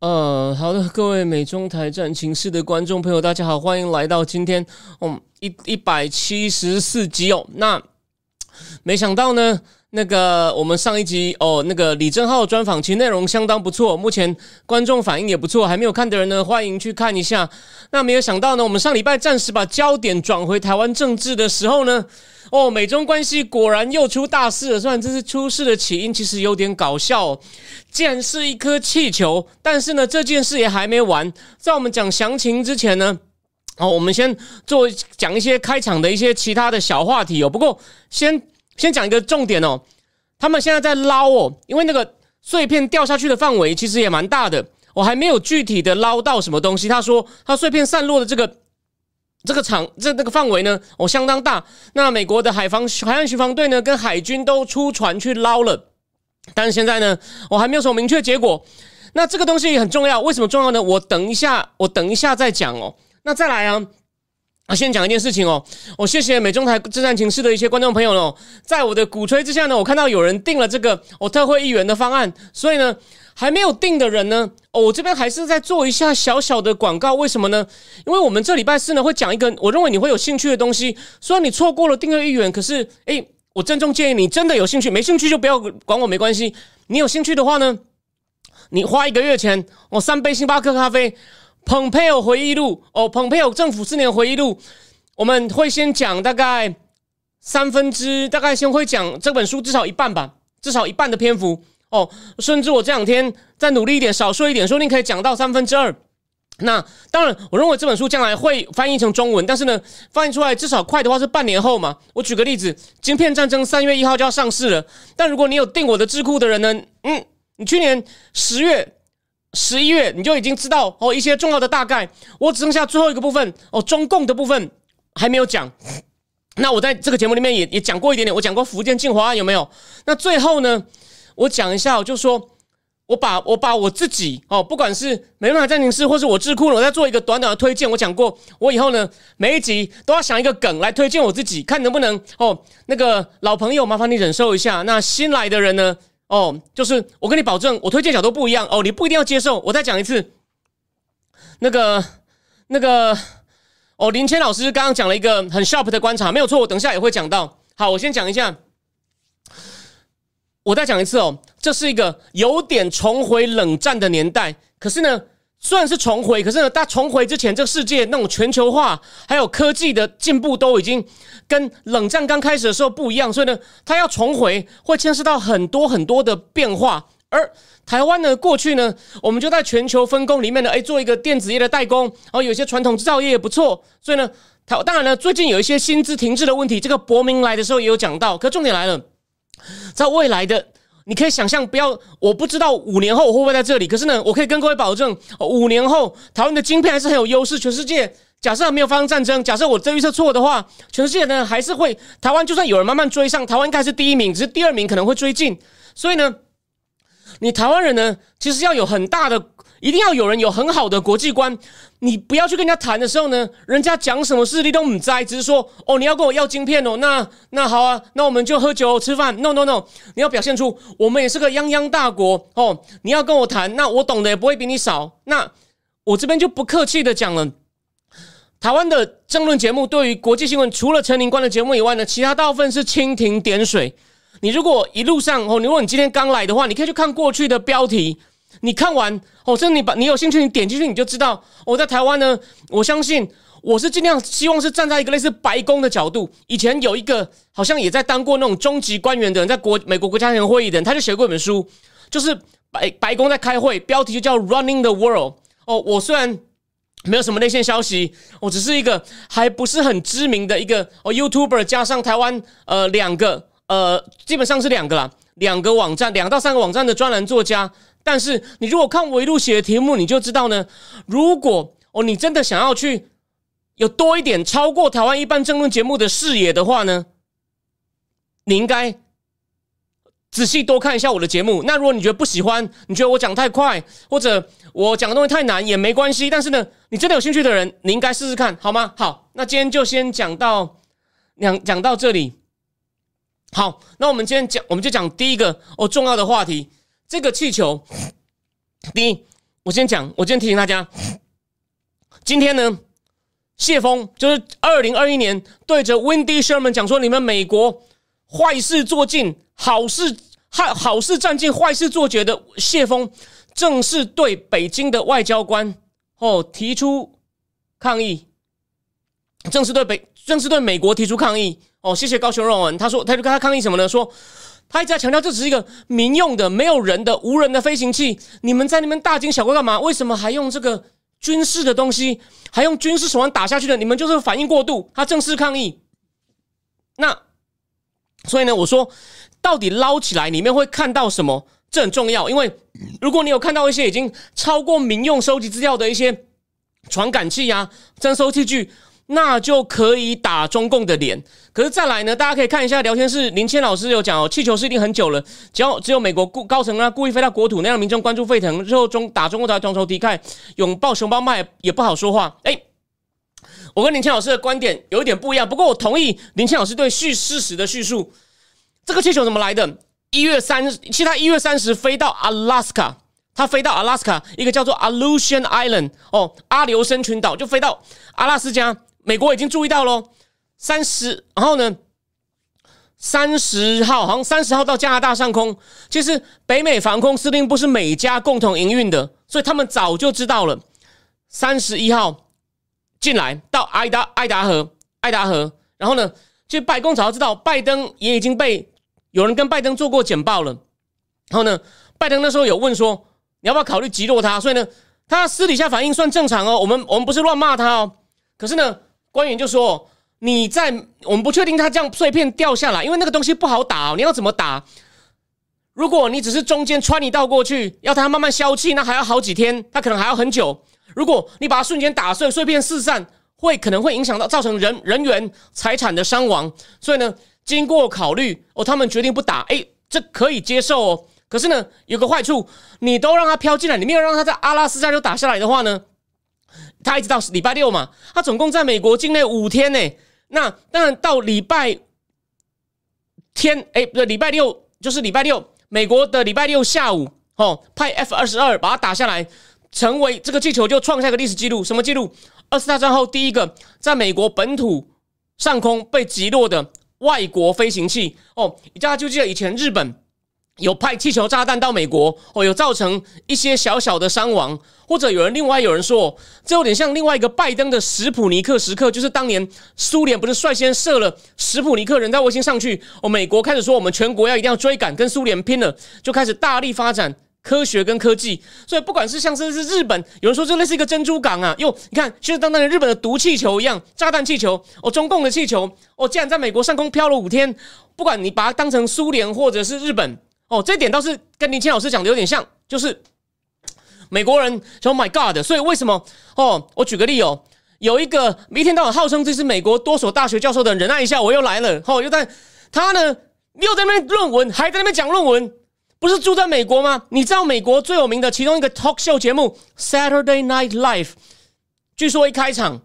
呃，好的，各位美中台战情室的观众朋友，大家好，欢迎来到今天嗯一一百七十四集哦。那没想到呢，那个我们上一集哦，那个李正浩专访其实内容相当不错，目前观众反应也不错，还没有看的人呢，欢迎去看一下。那没有想到呢，我们上礼拜暂时把焦点转回台湾政治的时候呢。哦，美中关系果然又出大事了。虽然这次出事的起因其实有点搞笑，既然是一颗气球，但是呢，这件事也还没完。在我们讲详情之前呢，哦，我们先做讲一些开场的一些其他的小话题哦。不过先先讲一个重点哦，他们现在在捞哦，因为那个碎片掉下去的范围其实也蛮大的，我还没有具体的捞到什么东西。他说，他碎片散落的这个。这个场这那个范围呢，哦相当大。那美国的海防海岸巡防队呢，跟海军都出船去捞了，但是现在呢，我还没有什么明确结果。那这个东西也很重要，为什么重要呢？我等一下，我等一下再讲哦。那再来啊，啊，先讲一件事情哦。我谢谢美中台自战情室的一些观众朋友哦，在我的鼓吹之下呢，我看到有人定了这个我特会议员的方案，所以呢。还没有定的人呢？哦，我这边还是在做一下小小的广告。为什么呢？因为我们这礼拜四呢会讲一个我认为你会有兴趣的东西。虽然你错过了订阅一元，可是诶，我郑重建议你真的有兴趣，没兴趣就不要管我，没关系。你有兴趣的话呢，你花一个月钱，哦，三杯星巴克咖啡，《蓬佩奥回忆录》哦，《蓬佩奥政府四年回忆录》，我们会先讲大概三分之，大概先会讲这本书至少一半吧，至少一半的篇幅。哦，甚至我这两天再努力一点，少说一点，说不定可以讲到三分之二。那当然，我认为这本书将来会翻译成中文，但是呢，翻译出来至少快的话是半年后嘛。我举个例子，《晶片战争》三月一号就要上市了，但如果你有订我的智库的人呢，嗯，你去年十月、十一月你就已经知道哦一些重要的大概，我只剩下最后一个部分哦，中共的部分还没有讲。那我在这个节目里面也也讲过一点点，我讲过福建进华案有没有？那最后呢？我讲一下，我就说，我把我把我自己哦，不管是美论海暂停师，或是我智库呢，我在做一个短短的推荐。我讲过，我以后呢，每一集都要想一个梗来推荐我自己，看能不能哦。那个老朋友，麻烦你忍受一下。那新来的人呢，哦，就是我跟你保证，我推荐角度不一样哦，你不一定要接受。我再讲一次，那个那个哦，林谦老师刚刚讲了一个很 sharp 的观察，没有错，我等下也会讲到。好，我先讲一下。我再讲一次哦，这是一个有点重回冷战的年代。可是呢，虽然是重回，可是呢，它重回之前，这个世界那种全球化还有科技的进步都已经跟冷战刚开始的时候不一样。所以呢，它要重回会牵涉到很多很多的变化。而台湾呢，过去呢，我们就在全球分工里面呢，哎，做一个电子业的代工，然后有些传统制造业也不错。所以呢，台当然呢，最近有一些薪资停滞的问题，这个伯明来的时候也有讲到。可重点来了。在未来的，你可以想象，不要，我不知道五年后我会不会在这里。可是呢，我可以跟各位保证，五年后台湾的晶片还是很有优势。全世界假设没有发生战争，假设我这预测错的话，全世界呢还是会台湾，就算有人慢慢追上，台湾应该是第一名，只是第二名可能会追进。所以呢，你台湾人呢，其实要有很大的。一定要有人有很好的国际观，你不要去跟人家谈的时候呢，人家讲什么事你都唔在，只是说哦，你要跟我要晶片哦，那那好啊，那我们就喝酒吃饭。No No No，你要表现出我们也是个泱泱大国哦，你要跟我谈，那我懂得也不会比你少。那我这边就不客气的讲了，台湾的争论节目对于国际新闻，除了陈林官的节目以外呢，其他大部分是蜻蜓点水。你如果一路上哦，如果你今天刚来的话，你可以去看过去的标题。你看完哦，这你把你有兴趣，你点进去你就知道。我在台湾呢，我相信我是尽量希望是站在一个类似白宫的角度。以前有一个好像也在当过那种中级官员的人，在国美国国家安全会议的人，他就写过一本书，就是白白宫在开会，标题就叫 Running the World。哦，我虽然没有什么内线消息，我只是一个还不是很知名的一个哦 YouTuber，加上台湾呃两个呃基本上是两个啦，两个网站两到三个网站的专栏作家。但是你如果看我一路写的题目，你就知道呢。如果哦，你真的想要去有多一点超过台湾一般争论节目的视野的话呢，你应该仔细多看一下我的节目。那如果你觉得不喜欢，你觉得我讲太快，或者我讲的东西太难，也没关系。但是呢，你真的有兴趣的人，你应该试试看，好吗？好，那今天就先讲到讲讲到这里。好，那我们今天讲，我们就讲第一个哦重要的话题，这个气球。第一，我先讲，我今天提醒大家，今天呢，谢峰就是二零二一年对着 Wendy Sherman 讲说，你们美国坏事做尽，好事好好事占尽，坏事做绝的谢峰，正式对北京的外交官哦提出抗议，正式对北，正式对美国提出抗议。哦，谢谢高雄荣文。他说，他就跟他抗议什么呢？说他一直在强调，这只是一个民用的、没有人的、无人的飞行器。你们在那边大惊小怪干嘛？为什么还用这个军事的东西，还用军事手段打下去的？你们就是反应过度。他正式抗议。那所以呢，我说到底捞起来里面会看到什么？这很重要，因为如果你有看到一些已经超过民用收集资料的一些传感器呀、征收器具。那就可以打中共的脸。可是再来呢？大家可以看一下聊天室，林谦老师有讲哦，气球是已经很久了，只要只有美国故高层啊故意飞到国土，那让民众关注沸腾，日后中打中共才同仇敌忾，拥抱熊抱麦也不好说话。哎，我跟林谦老师的观点有一点不一样，不过我同意林谦老师对叙事实的叙述。这个气球怎么来的？一月三，其实他一月三十飞到阿拉斯加，他飞到阿拉斯加一个叫做 Aleutian Island 哦，阿留申群岛，就飞到阿拉斯加。美国已经注意到喽，三十，然后呢，三十号好像三十号到加拿大上空，其实北美防空司令部是美加共同营运的，所以他们早就知道了。三十一号进来到爱达爱达河，爱达河，然后呢，其实白宫早就知道，拜登也已经被有人跟拜登做过简报了，然后呢，拜登那时候有问说，你要不要考虑击落他？所以呢，他私底下反应算正常哦，我们我们不是乱骂他哦，可是呢。官员就说：“你在我们不确定它这样碎片掉下来，因为那个东西不好打，你要怎么打？如果你只是中间穿一道过去，要它慢慢消气，那还要好几天，它可能还要很久。如果你把它瞬间打碎，碎片四散，会可能会影响到造成人人员财产的伤亡。所以呢，经过考虑，哦，他们决定不打。哎，这可以接受哦。可是呢，有个坏处，你都让它飘进来，你没有让它在阿拉斯加就打下来的话呢？”他一直到礼拜六嘛，他总共在美国境内五天呢。那当然到礼拜天，哎，不对，礼拜六就是礼拜六，美国的礼拜六下午，哦，派 F 二十二把它打下来，成为这个气球就创下一个历史记录。什么记录？二次大战后第一个在美国本土上空被击落的外国飞行器。哦，大家就记得以前日本。有派气球炸弹到美国哦，有造成一些小小的伤亡，或者有人另外有人说，这有点像另外一个拜登的史普尼克时刻，就是当年苏联不是率先射了史普尼克人造卫星上去，哦，美国开始说我们全国要一定要追赶跟苏联拼了，就开始大力发展科学跟科技。所以不管是像是是日本，有人说这类似一个珍珠港啊，哟，你看，现在当年日本的毒气球一样，炸弹气球哦，中共的气球哦，竟然在美国上空飘了五天，不管你把它当成苏联或者是日本。哦，这点倒是跟林清老师讲的有点像，就是美国人说 “My God”，所以为什么？哦，我举个例哦，有一个一天到晚号称这是美国多所大学教授的人，忍耐一下，我又来了。哦，又在他呢，又在那边论文，还在那边讲论文，不是住在美国吗？你知道美国最有名的其中一个 talk show 节目《Saturday Night Live》，据说一开场，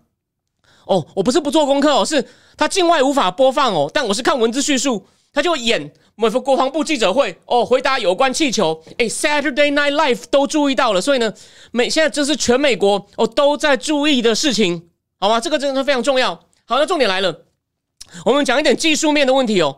哦，我不是不做功课哦，是他境外无法播放哦，但我是看文字叙述，他就演。美国国防部记者会哦，回答有关气球，哎，Saturday Night Live 都注意到了，所以呢，美现在这是全美国哦都在注意的事情，好吗？这个真的非常重要。好，那重点来了，我们讲一点技术面的问题哦。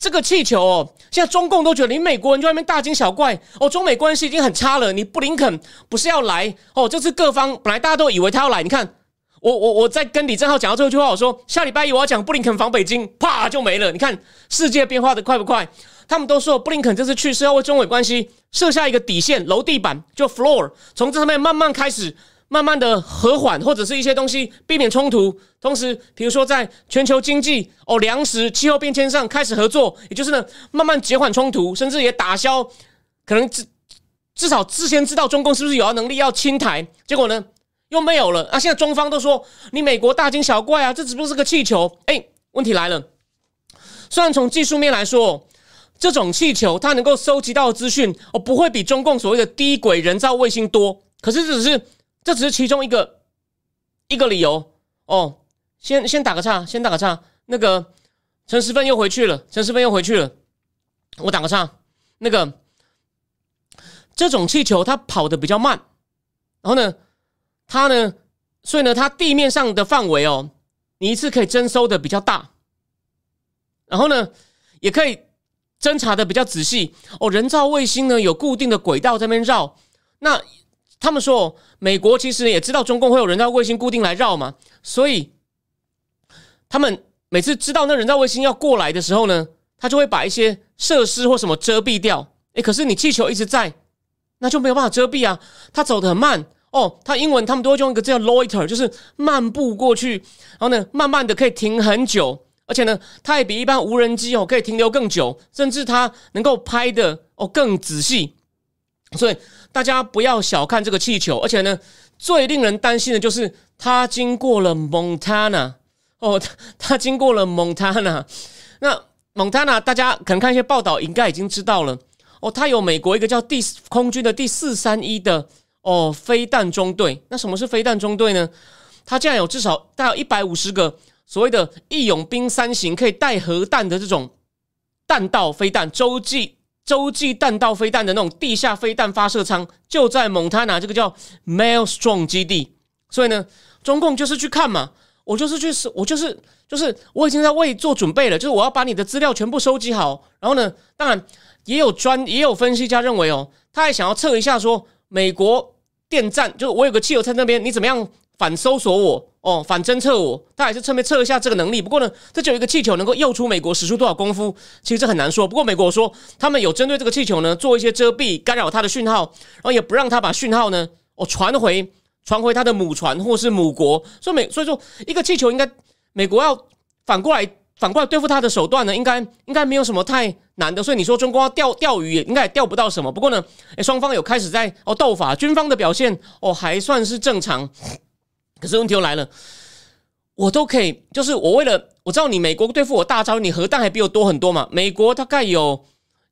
这个气球哦，现在中共都觉得你美国人在外面大惊小怪哦，中美关系已经很差了，你布林肯不是要来哦？这次各方本来大家都以为他要来，你看。我我我在跟李正浩讲到这句话，我说下礼拜一我要讲布林肯访北京，啪就没了。你看世界变化的快不快？他们都说布林肯这次去是要为中美关系设下一个底线、楼地板，就 floor，从这上面慢慢开始，慢慢的和缓，或者是一些东西避免冲突。同时，比如说在全球经济、哦粮食、气候变迁上开始合作，也就是呢慢慢减缓冲突，甚至也打消可能至至少之前知道中共是不是有要能力要侵台，结果呢又没有了。啊，现在中方都说你美国大惊小怪啊，这只不过是个气球。哎，问题来了，虽然从技术面来说，这种气球它能够收集到的资讯哦不会比中共所谓的低轨人造卫星多，可是这只是这只是其中一个一个理由哦。先先打个岔，先打个岔。那个陈时芬又回去了，陈时芬又回去了。我打个岔，那个这种气球它跑的比较慢，然后呢，它呢，所以呢，它地面上的范围哦，你一次可以征收的比较大，然后呢，也可以侦查的比较仔细哦。人造卫星呢有固定的轨道在那边绕，那他们说美国其实也知道中共会有人造卫星固定来绕嘛，所以他们每次知道那人造卫星要过来的时候呢。他就会把一些设施或什么遮蔽掉，诶，可是你气球一直在，那就没有办法遮蔽啊。它走得很慢哦，它英文他们都会用一个叫 loiter，就是漫步过去，然后呢，慢慢的可以停很久，而且呢，它也比一般无人机哦可以停留更久，甚至它能够拍的哦更仔细。所以大家不要小看这个气球，而且呢，最令人担心的就是它经过了 Montana 哦，它经过了 Montana，那。蒙塔纳，大家可能看一些报道，应该已经知道了哦。它有美国一个叫第空军的第四三一的哦飞弹中队。那什么是飞弹中队呢？它竟然有至少大概一百五十个所谓的义勇兵三型可以带核弹的这种弹道飞弹洲际洲际弹道飞弹的那种地下飞弹发射舱，就在蒙塔纳这个叫 Maelstrom 基地。所以呢，中共就是去看嘛。我就是去，我就是就是我已经在为做准备了，就是我要把你的资料全部收集好。然后呢，当然也有专也有分析家认为哦，他还想要测一下说美国电站，就我有个汽油在那边，你怎么样反搜索我哦，反侦测我，他还是侧面测一下这个能力。不过呢，这就有一个气球能够诱出美国使出多少功夫，其实这很难说。不过美国说他们有针对这个气球呢做一些遮蔽，干扰它的讯号，然后也不让它把讯号呢哦传回。传回他的母船或是母国，所以美所以说一个气球应该美国要反过来反过来对付他的手段呢，应该应该没有什么太难的。所以你说中国要钓钓鱼，应该也钓不到什么。不过呢，诶，双方有开始在哦斗法，军方的表现哦还算是正常。可是问题又来了，我都可以，就是我为了我知道你美国对付我大招，你核弹还比我多很多嘛？美国大概有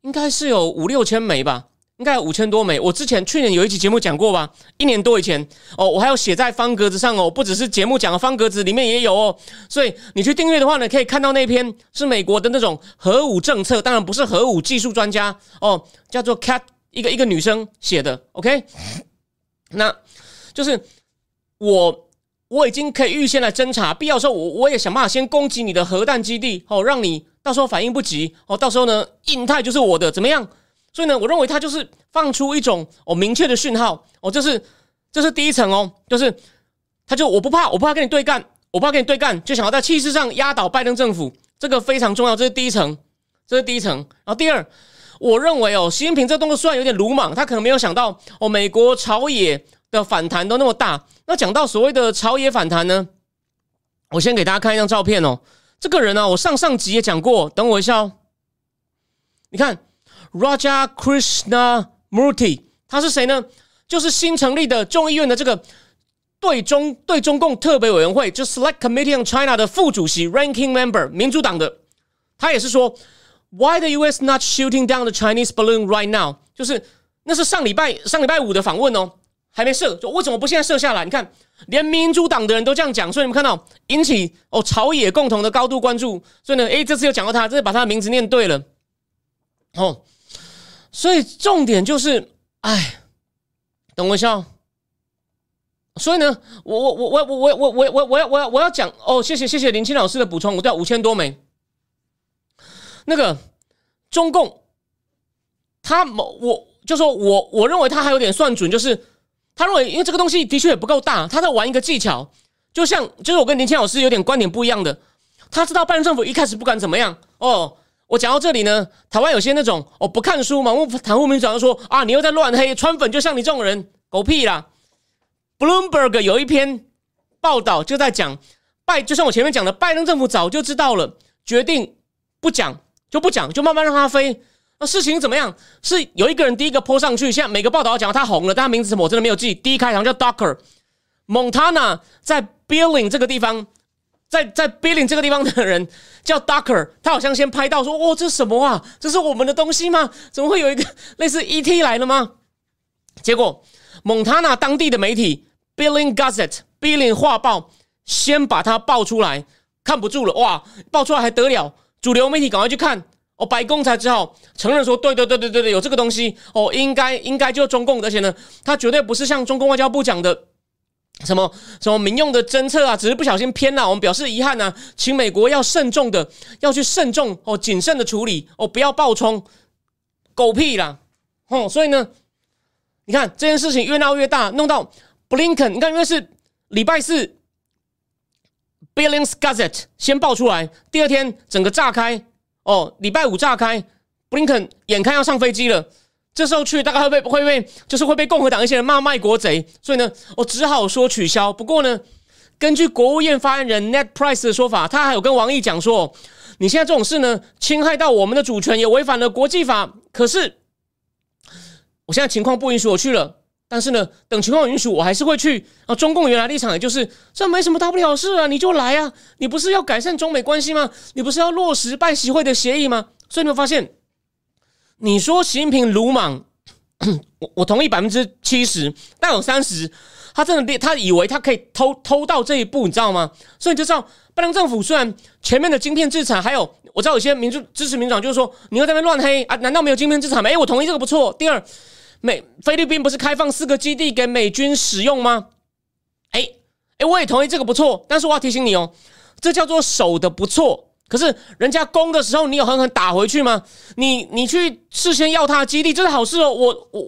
应该是有五六千枚吧。应该有五千多枚。我之前去年有一期节目讲过吧？一年多以前哦，我还要写在方格子上哦，不只是节目讲的方格子里面也有哦。所以你去订阅的话呢，可以看到那篇是美国的那种核武政策，当然不是核武技术专家哦，叫做 Cat 一个一个女生写的。OK，那就是我我已经可以预先来侦查，必要时候我我也想办法先攻击你的核弹基地哦，让你到时候反应不及哦，到时候呢，印太就是我的，怎么样？所以呢，我认为他就是放出一种哦明确的讯号哦，这是这是第一层哦，就是他就我不怕，我不怕跟你对干，我不怕跟你对干，就想要在气势上压倒拜登政府，这个非常重要，这是第一层，这是第一层。然后第二，我认为哦，习近平这动作虽然有点鲁莽，他可能没有想到哦，美国朝野的反弹都那么大。那讲到所谓的朝野反弹呢，我先给大家看一张照片哦，这个人呢，我上上集也讲过，等我一下哦，你看。Raja Krishna Murthy，他是谁呢？就是新成立的众议院的这个对中对中共特别委员会，就 Select Committee on China 的副主席，Ranking Member，民主党的。他也是说，Why the U.S. not shooting down the Chinese balloon right now？就是那是上礼拜上礼拜五的访问哦，还没射，就为什么不现在射下来？你看，连民主党的人都这样讲，所以你们看到引起哦朝野共同的高度关注。所以呢，诶，这次又讲到他，这次把他的名字念对了，哦。所以重点就是，哎，等我一下。所以呢，我我我我我我我我我要我要我要讲哦，谢谢谢谢林青老师的补充，我掉五千多枚。那个中共，他某我就说我我认为他还有点算准，就是他认为因为这个东西的确也不够大，他在玩一个技巧，就像就是我跟林青老师有点观点不一样的，他知道拜登政府一开始不敢怎么样哦。我讲到这里呢，台湾有些那种哦不看书盲目袒护民主就说啊，你又在乱黑，川粉就像你这种人，狗屁啦！Bloomberg 有一篇报道就在讲拜，就像我前面讲的，拜登政府早就知道了，决定不讲就不讲，就慢慢让他飞。那事情怎么样？是有一个人第一个泼上去，现在每个报道要讲他红了，但他名字什么我真的没有记。第一开场叫 Docker Montana，在 Billing 这个地方，在在 Billing 这个地方的人叫 Docker，他好像先拍到说：“哦，这什么啊？这是我们的东西吗？怎么会有一个 类似 ET 来了吗？”结果蒙塔纳当地的媒体 Billing Gazette Billing 画报先把它爆出来，看不住了，哇，爆出来还得了？主流媒体赶快去看。哦，白宫才只好承认说，对对对对对对，有这个东西哦，应该应该就是中共，而且呢，它绝对不是像中共外交部讲的什么什么民用的侦测啊，只是不小心偏了，我们表示遗憾呢，请美国要慎重的要去慎重哦，谨慎的处理哦，不要爆冲，狗屁啦，哦，所以呢，你看这件事情越闹越大，弄到布林肯，你看因为是礼拜四，Billings Gazette 先爆出来，第二天整个炸开。哦，礼拜五炸开，布林肯眼看要上飞机了，这时候去大概会被会被就是会被共和党一些人骂卖国贼，所以呢，我只好说取消。不过呢，根据国务院发言人 Net Price 的说法，他还有跟王毅讲说，你现在这种事呢，侵害到我们的主权，也违反了国际法。可是我现在情况不允许我去了。但是呢，等情况允许，我还是会去啊。中共原来立场也就是这没什么大不了事啊，你就来啊。你不是要改善中美关系吗？你不是要落实拜习会的协议吗？所以你会发现，你说习近平鲁莽，我我同意百分之七十，但有三十，他真的他以为他可以偷偷到这一步，你知道吗？所以你就知道，拜登政府虽然前面的晶片制裁，还有我知道有些民主支持民主党就是说，你又在那乱黑啊？难道没有晶片制裁吗？哎，我同意这个不错。第二。美菲律宾不是开放四个基地给美军使用吗？哎哎，我也同意这个不错，但是我要提醒你哦，这叫做守的不错。可是人家攻的时候，你有狠狠打回去吗？你你去事先要他的基地，这是好事哦。我我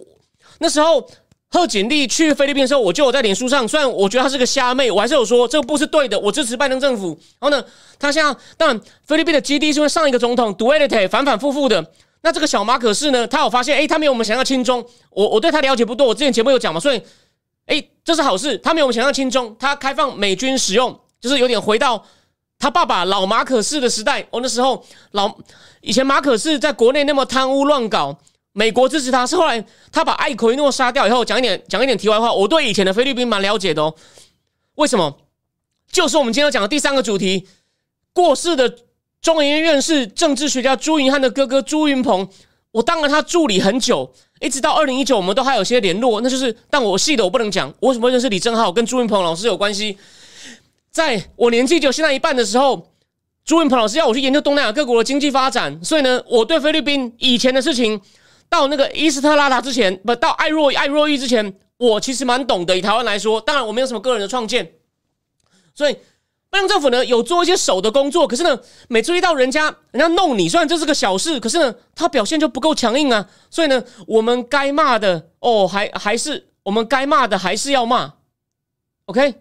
那时候贺锦丽去菲律宾的时候，我就有在脸书上，虽然我觉得她是个虾妹，我还是有说这个不是对的，我支持拜登政府。然后呢，他现在当然菲律宾的基地是因为上一个总统 Duarte 反反复复的。那这个小马可是呢，他有发现，哎，他没有我们想象轻中。我我对他了解不多，我之前节目有讲嘛，所以，哎，这是好事。他没有我们想象轻中，他开放美军使用，就是有点回到他爸爸老马可士的时代。哦，那时候老以前马可士在国内那么贪污乱搞，美国支持他，是后来他把艾奎诺杀掉以后，讲一点讲一点题外话，我对以前的菲律宾蛮了解的哦。为什么？就是我们今天要讲的第三个主题，过世的。中研院院士、政治学家朱云汉的哥哥朱云鹏，我当了他助理很久，一直到二零一九，我们都还有些联络。那就是，但我细的我不能讲。我为什么认识李正浩，跟朱云鹏老师有关系？在我年纪就现在一半的时候，朱云鹏老师要我去研究东南亚各国的经济发展，所以呢，我对菲律宾以前的事情，到那个伊斯特拉达之前，不到艾若艾若伊之前，我其实蛮懂的。以台湾来说，当然我没有什么个人的创建，所以。拜登政府呢有做一些手的工作，可是呢，每注意到人家人家弄你，虽然这是个小事，可是呢，他表现就不够强硬啊。所以呢，我们该骂的哦，还还是我们该骂的还是要骂。OK，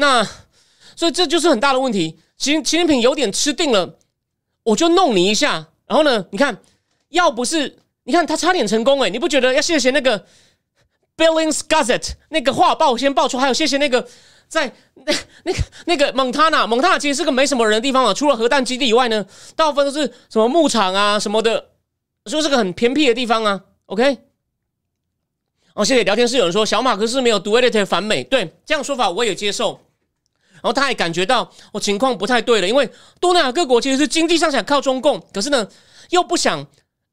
那所以这就是很大的问题。习习近平有点吃定了，我就弄你一下。然后呢，你看，要不是你看他差点成功，哎，你不觉得要谢谢那个 Billings Gazette 那个画报先爆出，还有谢谢那个。在那 那个那个蒙塔纳，蒙塔纳其实是个没什么人的地方啊。除了核弹基地以外呢，大部分都是什么牧场啊什么的，就是个很偏僻的地方啊。OK，哦，谢谢聊天室有人说小马克思没有 duality 反美，对这样说法我也接受。然后他也感觉到我情况不太对了，因为东南亚各国其实是经济上想靠中共，可是呢又不想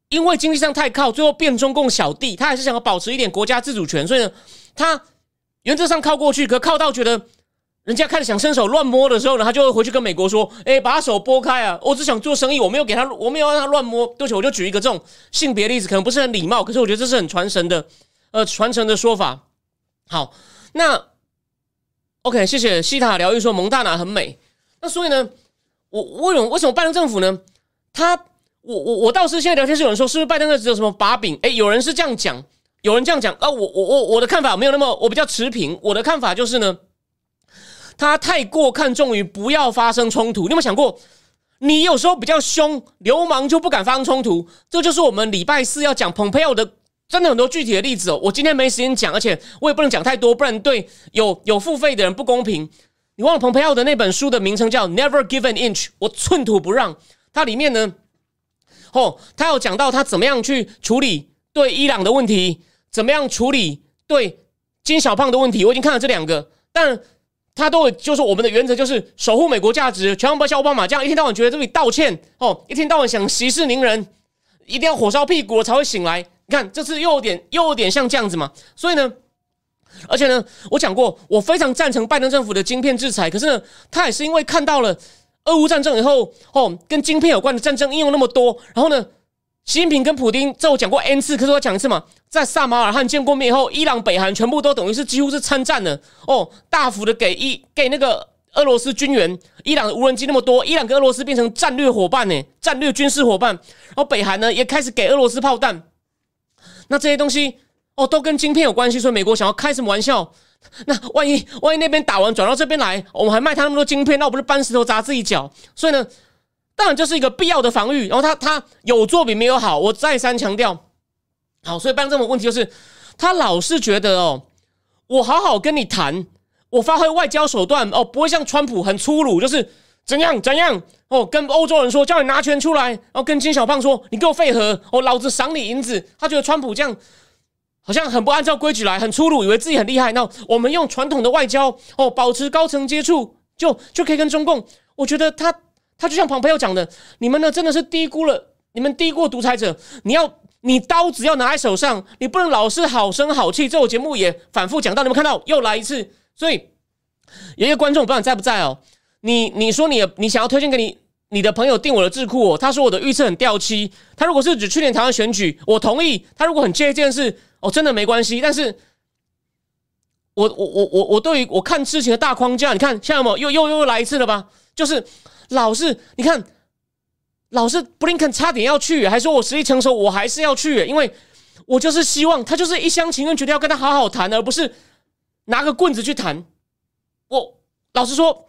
因为经济上太靠，最后变中共小弟，他还是想要保持一点国家自主权，所以呢他。原则上靠过去，可靠到觉得人家开始想伸手乱摸的时候呢，他就会回去跟美国说：“哎，把手拨开啊！我只想做生意，我没有给他，我没有让他乱摸。”对不起，我就举一个这种性别例子，可能不是很礼貌，可是我觉得这是很传神的，呃，传承的说法。好，那 OK，谢谢西塔疗愈说蒙大拿很美。那所以呢，我为什么为什么拜登政府呢？他我我我倒是现在聊天室有人说，是不是拜登的只有什么把柄？哎，有人是这样讲。有人这样讲啊，我我我我的看法没有那么，我比较持平。我的看法就是呢，他太过看重于不要发生冲突。你有没有想过，你有时候比较凶，流氓就不敢发生冲突？这就是我们礼拜四要讲蓬佩奥的，真的很多具体的例子哦。我今天没时间讲，而且我也不能讲太多，不然对有有付费的人不公平。你忘了蓬佩奥的那本书的名称叫《Never Give an Inch》，我寸土不让。它里面呢。哦，他有讲到他怎么样去处理对伊朗的问题，怎么样处理对金小胖的问题。我已经看了这两个，但他都就是我们的原则就是守护美国价值，千万不要像奥巴马这样一天到晚觉得这里道歉哦，一天到晚想息事宁人，一定要火烧屁股才会醒来。你看，这次又有点又有点像这样子嘛。所以呢，而且呢，我讲过，我非常赞成拜登政府的晶片制裁，可是呢，他也是因为看到了。俄乌战争以后，哦，跟晶片有关的战争应用那么多，然后呢，习近平跟普京，这我讲过 n 次，可是我讲一次嘛，在萨马尔罕见过面以后，伊朗、北韩全部都等于是几乎是参战了，哦，大幅的给伊给那个俄罗斯军援，伊朗的无人机那么多，伊朗跟俄罗斯变成战略伙伴呢，战略军事伙伴，然后北韩呢也开始给俄罗斯炮弹，那这些东西哦，都跟晶片有关系，所以美国想要开什么玩笑？那万一万一那边打完转到这边来，我们还卖他那么多晶片，那我不是搬石头砸自己脚？所以呢，当然就是一个必要的防御。然后他他有做比没有好，我再三强调。好，所以办这种问题就是，他老是觉得哦，我好好跟你谈，我发挥外交手段哦，不会像川普很粗鲁，就是怎样怎样哦，跟欧洲人说叫你拿钱出来，然后跟金小胖说你给我废核，哦，老子赏你银子。他觉得川普这样。好像很不按照规矩来，很粗鲁，以为自己很厉害。那我们用传统的外交哦，保持高层接触，就就可以跟中共。我觉得他他就像庞培友讲的，你们呢真的是低估了，你们低估独裁者。你要你刀子要拿在手上，你不能老是好声好气。这我节目也反复讲到，你们看到又来一次。所以有一个观众不知道你在不在哦，你你说你你想要推荐给你你的朋友订我的智库，他说我的预测很掉漆。他如果是指去年台湾选举，我同意。他如果很介意这件事。哦，真的没关系，但是，我我我我我对于我看事情的大框架，你看，现在有又又又来一次了吧？就是老是你看，老是布林肯差点要去，还说我实力成熟，我还是要去，因为我就是希望他就是一厢情愿，决定要跟他好好谈，而不是拿个棍子去谈。我老实说，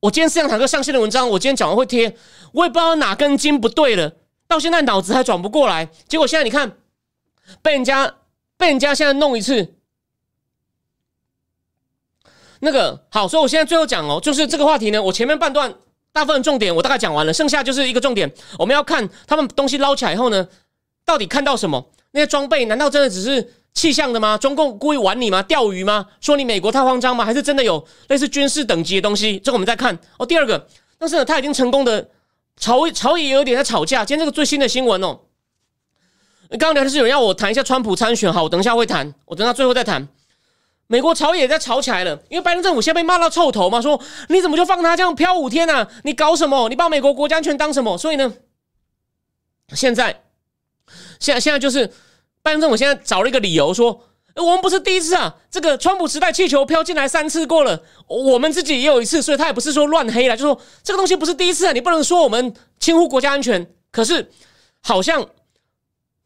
我今天思想坦克上线的文章，我今天讲完会贴，我也不知道哪根筋不对了，到现在脑子还转不过来，结果现在你看被人家。被人家现在弄一次，那个好，所以我现在最后讲哦，就是这个话题呢，我前面半段大部分重点我大概讲完了，剩下就是一个重点，我们要看他们东西捞起来以后呢，到底看到什么？那些装备难道真的只是气象的吗？中共故意玩你吗？钓鱼吗？说你美国太慌张吗？还是真的有类似军事等级的东西？这个我们再看哦。第二个，但是呢，他已经成功的朝朝野有点在吵架。今天这个最新的新闻哦。刚刚聊的是有人要我谈一下川普参选，好，我等一下会谈，我等到最后再谈。美国朝野在吵起来了，因为拜登政府现在被骂到臭头嘛，说你怎么就放他这样飘五天呢？你搞什么？你把美国国家安全当什么？所以呢，现在，现在现在就是拜登政府现在找了一个理由说，我们不是第一次啊，这个川普时代气球飘进来三次过了，我们自己也有一次，所以他也不是说乱黑了，就说这个东西不是第一次啊，你不能说我们轻忽国家安全，可是好像。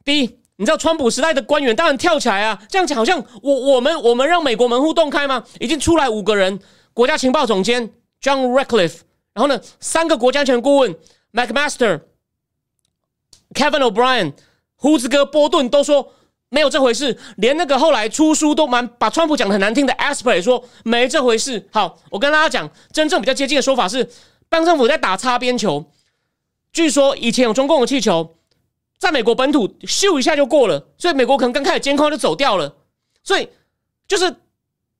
第一，你知道川普时代的官员当然跳起来啊，这样讲好像我我们我们让美国门户洞开吗？已经出来五个人，国家情报总监 John Ratcliffe，然后呢，三个国家安全顾问 McMaster、Kevin O'Brien、胡子哥波顿都说没有这回事，连那个后来出书都蛮把川普讲的很难听的 Asper 也说没这回事。好，我跟大家讲，真正比较接近的说法是，邦政府在打擦边球。据说以前有中共的气球。在美国本土咻一下就过了，所以美国可能刚开始监控就走掉了，所以就是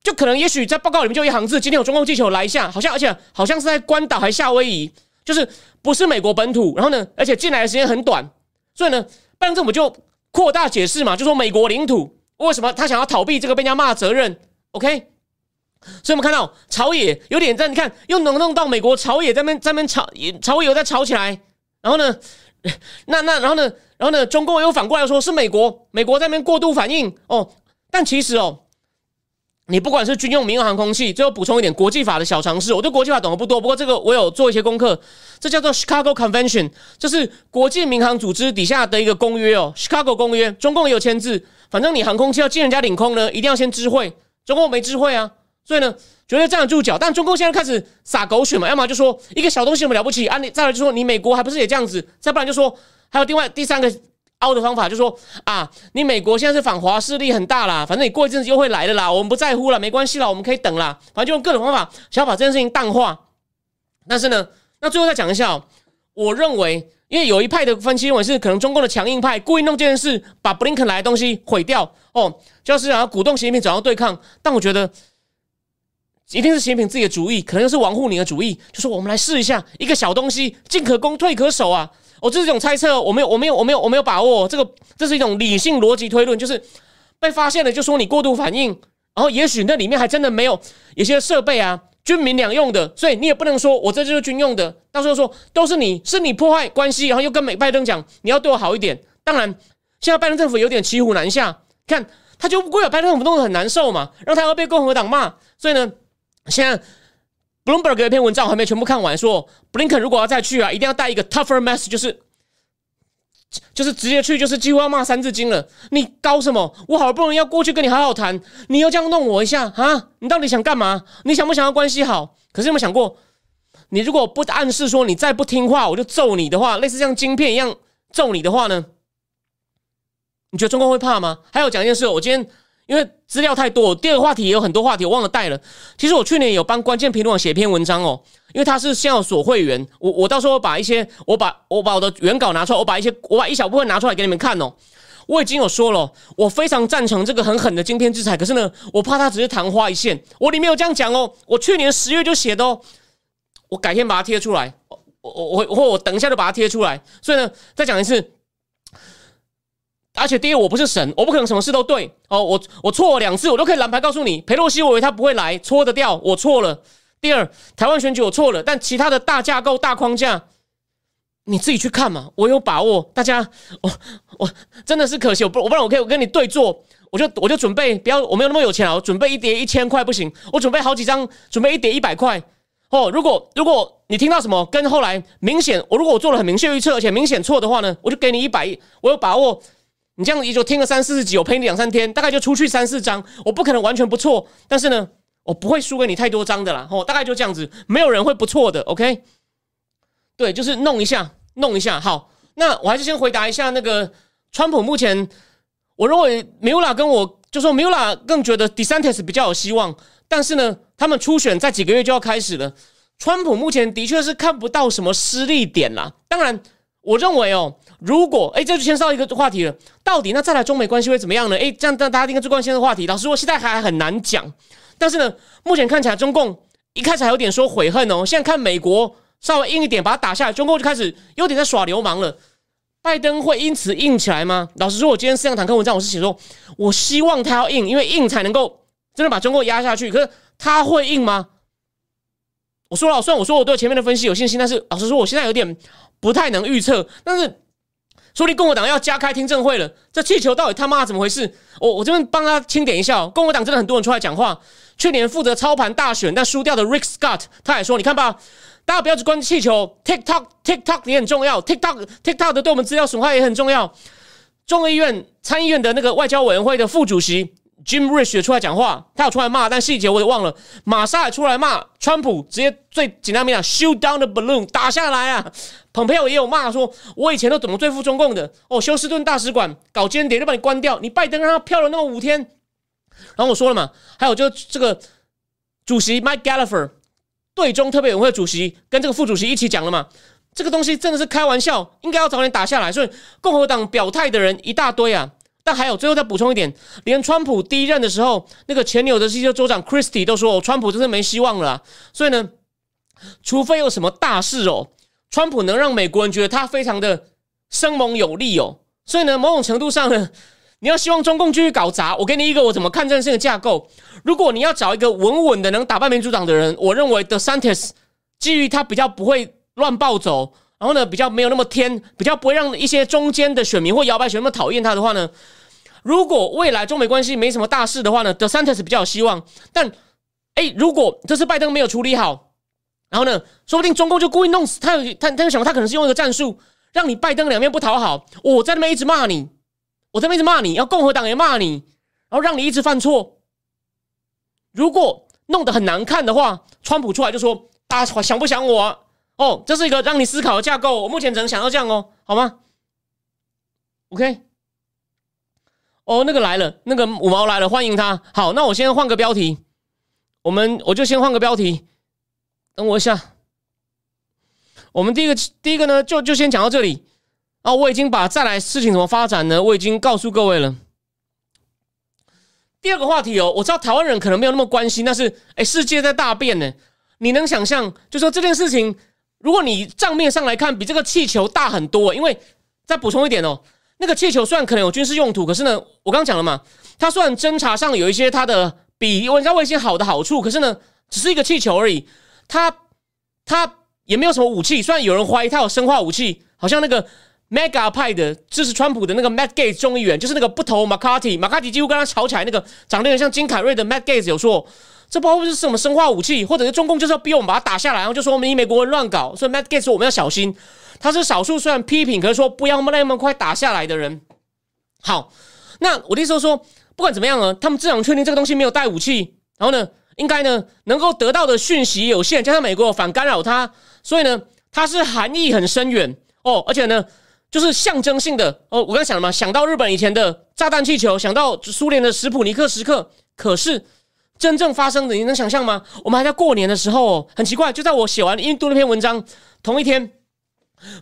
就可能也许在报告里面就一行字：今天有中共气球来一下，好像而且好像是在关岛还夏威夷，就是不是美国本土。然后呢，而且进来的时间很短，所以呢，拜登政府就扩大解释嘛，就说美国领土为什么他想要逃避这个被人家骂责任？OK，所以我们看到朝野有点在，你看又能弄到美国朝野在那在那吵，朝野在吵起来，然后呢？那那然后呢？然后呢？中共又反过来说是美国，美国在那边过度反应哦。但其实哦，你不管是军用、民用航空器，最后补充一点国际法的小常识。我对国际法懂得不多，不过这个我有做一些功课。这叫做 Chicago Convention，就是国际民航组织底下的一个公约哦。Chicago 公约，中共也有签字。反正你航空器要进人家领空呢，一定要先知会。中共没知会啊，所以呢。绝对站得住脚，但中共现在开始撒狗血嘛？要么就说一个小东西有什么了不起啊？你再来就说你美国还不是也这样子？再不然就说还有另外第三个凹的方法，就说啊，你美国现在是反华势力很大啦，反正你过一阵子又会来的啦，我们不在乎了，没关系了，我们可以等啦，反正就用各种方法想要把这件事情淡化。但是呢，那最后再讲一下，我认为，因为有一派的分析认为是可能中共的强硬派故意弄这件事，把布林肯来的东西毁掉哦，就是想要鼓动习近平走向对抗。但我觉得，一定是习近平自己的主意，可能又是王沪宁的主意，就说我们来试一下一个小东西，进可攻，退可守啊。哦，这是一种猜测，我没有，我没有，我没有，我没有把握。这个这是一种理性逻辑推论，就是被发现了就说你过度反应，然后也许那里面还真的没有一些设备啊。军民两用的，所以你也不能说我这就是军用的。到时候说都是你，是你破坏关系，然后又跟美拜登讲你要对我好一点。当然，现在拜登政府有点骑虎难下，看他就为了拜登政府弄得很难受嘛，让他要被共和党骂。所以呢，现在 Bloomberg 有一篇文章我还没全部看完，说布林肯如果要再去啊，一定要带一个 tougher message，就是。就是直接去，就是几乎要骂三字经了。你搞什么？我好不容易要过去跟你好好谈，你又这样弄我一下啊？你到底想干嘛？你想不想要关系好？可是有没有想过，你如果不暗示说你再不听话，我就揍你的话，类似像晶片一样揍你的话呢？你觉得中国会怕吗？还有讲一件事，我今天。因为资料太多，第二个话题也有很多话题，我忘了带了。其实我去年有帮关键评论网写篇文章哦，因为他是现有锁会员，我我到时候把一些我把我把我的原稿拿出来，我把一些我把一小部分拿出来给你们看哦。我已经有说了，我非常赞成这个很狠的晶片制裁，可是呢，我怕它只是昙花一现。我里面有这样讲哦，我去年十月就写的哦，我改天把它贴出来，我我我或我等一下就把它贴出来。所以呢，再讲一次。而且第一，我不是神，我不可能什么事都对哦。我我错了两次，我都可以蓝牌告诉你，裴洛西，我以为他不会来，搓得掉，我错了。第二，台湾选举我错了，但其他的大架构、大框架，你自己去看嘛，我有把握。大家，我我真的是可惜，我不我不然我可以我跟你对坐，我就我就准备，不要我没有那么有钱啊，我准备一叠一千块不行，我准备好几张，准备一叠一百块哦。如果如果你听到什么跟后来明显，我如果我做了很明确预测，而且明显错的话呢，我就给你一百亿，我有把握。你这样也就听个三四十集，我陪你两三天，大概就出去三四张，我不可能完全不错，但是呢，我不会输给你太多张的啦。哦，大概就这样子，没有人会不错的。OK，对，就是弄一下，弄一下。好，那我还是先回答一下那个川普。目前我认为 Mula 跟我就说 Mula 更觉得 DeSantis 比较有希望，但是呢，他们初选在几个月就要开始了。川普目前的确是看不到什么失利点啦。当然，我认为哦。如果哎，这就牵涉到一个话题了，到底那再来中美关系会怎么样呢？哎，这样大家应该最关心的话题。老实说，现在还很难讲。但是呢，目前看起来中共一开始还有点说悔恨哦。现在看美国稍微硬一点，把它打下来，中共就开始有点在耍流氓了。拜登会因此硬起来吗？老实说，我今天四项坦克文章我是写说，我希望他要硬，因为硬才能够真的把中共压下去。可是他会硬吗？我说了，虽然我说我对前面的分析有信心，但是老实说，我现在有点不太能预测。但是。说你共和党要加开听证会了，这气球到底他妈怎么回事？我我这边帮他清点一下，共和党真的很多人出来讲话。去年负责操盘大选但输掉的 Rick Scott，他也说：“你看吧，大家不要只关注气球，TikTok TikTok 也很重要，TikTok TikTok 的对我们资料损害也很重要。”众议院参议院的那个外交委员会的副主席。Jim Rich 也出来讲话，他有出来骂，但细节我也忘了。马沙也出来骂川普，直接最简单明讲，shoot down the balloon，打下来啊！蓬佩奥也有骂说，我以前都怎么对付中共的？哦，休斯顿大使馆搞间谍就把你关掉，你拜登让他漂了那么五天。然后我说了嘛，还有就这个主席 Mike Gallagher 对中特别委员会主席跟这个副主席一起讲了嘛，这个东西真的是开玩笑，应该要早点打下来。所以共和党表态的人一大堆啊。但还有，最后再补充一点，连川普第一任的时候，那个前纽泽西州州长 Christie 都说，哦川普真是没希望了。所以呢，除非有什么大事哦，川普能让美国人觉得他非常的生猛有力哦。所以呢，某种程度上呢，你要希望中共继续搞砸，我给你一个我怎么看这件的架构。如果你要找一个稳稳的能打败民主党的人，我认为 The Santis 基于他比较不会乱暴走。然后呢，比较没有那么天，比较不会让一些中间的选民或摇摆选民讨厌他的话呢，如果未来中美关系没什么大事的话呢，德桑特是比较有希望。但，哎，如果这次拜登没有处理好，然后呢，说不定中共就故意弄死他。他，他就想，他可能是用一个战术，让你拜登两边不讨好。我在那边一直骂你，我在那边一直骂你，要共和党也骂你，然后让你一直犯错。如果弄得很难看的话，川普出来就说：“大家想不想我？”哦，这是一个让你思考的架构。我目前只能想到这样哦，好吗？OK。哦，那个来了，那个五毛来了，欢迎他。好，那我先换个标题。我们我就先换个标题。等我一下。我们第一个第一个呢，就就先讲到这里啊。我已经把再来事情怎么发展呢，我已经告诉各位了。第二个话题哦，我知道台湾人可能没有那么关心，但是哎，世界在大变呢。你能想象，就说这件事情，如果你账面上来看，比这个气球大很多。因为再补充一点哦，那个气球虽然可能有军事用途，可是呢，我刚刚讲了嘛，它虽然侦查上有一些它的比人家卫星好的好处，可是呢，只是一个气球而已，它它也没有什么武器。虽然有人怀疑它有生化武器，好像那个。Mega 派的支持川普的那个 Matt Gates 众议员，就是那个不投 McCarthy，McCarthy 几乎跟他吵起来。那个长得有点像金凯瑞的 Matt Gates 有说，这包括是什么生化武器，或者是中共就是要逼我们把它打下来，然后就说我们以美国人乱搞。所以 Matt Gates 我们要小心。他是少数虽然批评，可是说不要那么快打下来的人。好，那我的意思说，不管怎么样呢，他们至少确定这个东西没有带武器，然后呢，应该呢能够得到的讯息有限，加上美国反干扰他，所以呢，它是含义很深远哦，而且呢。就是象征性的哦，我刚才想了嘛，想到日本以前的炸弹气球，想到苏联的史普尼克时刻，可是真正发生的，你能想象吗？我们还在过年的时候，很奇怪，就在我写完印度那篇文章同一天，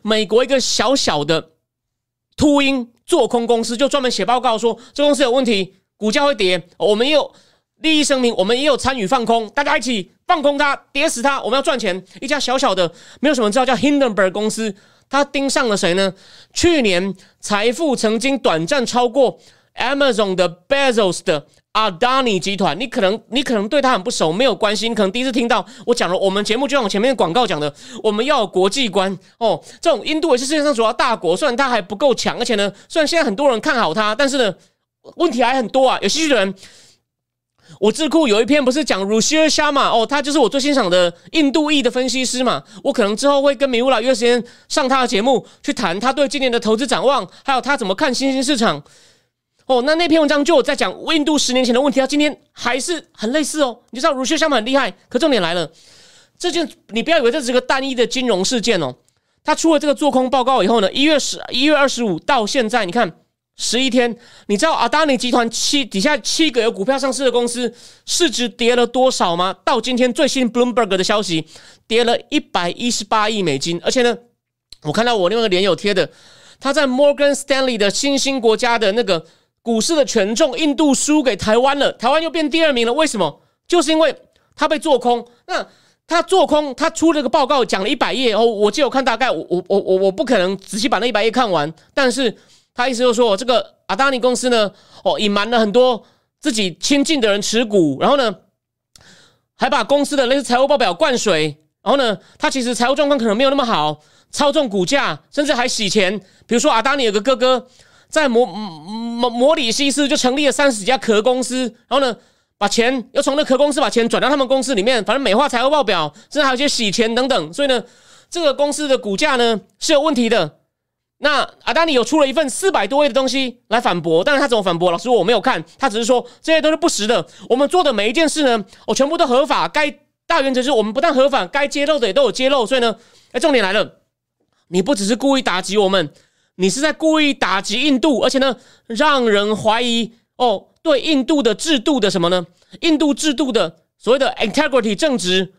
美国一个小小的秃鹰做空公司就专门写报告说这公司有问题，股价会跌，我们也有利益声明，我们也有参与放空，大家一起放空它，跌死它，我们要赚钱。一家小小的没有什么知道叫 Hindenburg 公司。它盯上了谁呢？去年财富曾经短暂超过 Amazon 的 Bezos 的 Adani 集团，你可能你可能对他很不熟，没有关系，你可能第一次听到我讲了。我们节目就像我前面广告讲的，我们要有国际观哦。这种印度也是世界上主要大国，虽然它还不够强，而且呢，虽然现在很多人看好它，但是呢，问题还很多啊。有兴趣的人。我智库有一篇不是讲 Russia Sharma 哦，他就是我最欣赏的印度裔的分析师嘛。我可能之后会跟米乌拉约时间上他的节目，去谈他对今年的投资展望，还有他怎么看新兴市场。哦，那那篇文章就我在讲印度十年前的问题，它今天还是很类似哦。你知道 Russia Sharma 很厉害，可重点来了，这件你不要以为这是个单一的金融事件哦。他出了这个做空报告以后呢，一月十一月二十五到现在，你看。十一天，你知道阿达尼集团七底下七个有股票上市的公司市值跌了多少吗？到今天最新 Bloomberg 的消息，跌了一百一十八亿美金。而且呢，我看到我那个脸有贴的，他在 Morgan Stanley 的新兴国家的那个股市的权重，印度输给台湾了，台湾又变第二名了。为什么？就是因为他被做空。那他做空，他出这个报告讲了一百页哦，我就有看大概，我我我我不可能仔细把那一百页看完，但是。他意思就是说，这个阿达尼公司呢，哦，隐瞒了很多自己亲近的人持股，然后呢，还把公司的类似财务报表灌水，然后呢，他其实财务状况可能没有那么好，操纵股价，甚至还洗钱。比如说，阿达尼有个哥哥在摩摩摩里西斯就成立了三十几家壳公司，然后呢，把钱又从那壳公司把钱转到他们公司里面，反正美化财务报表，甚至还有一些洗钱等等。所以呢，这个公司的股价呢是有问题的。那阿丹尼有出了一份四百多页的东西来反驳，但是他怎么反驳？老师我没有看，他只是说这些都是不实的。我们做的每一件事呢，我全部都合法。该大原则是我们不但合法，该揭露的也都有揭露。所以呢，哎，重点来了，你不只是故意打击我们，你是在故意打击印度，而且呢，让人怀疑哦，对印度的制度的什么呢？印度制度的所谓的 integrity 正直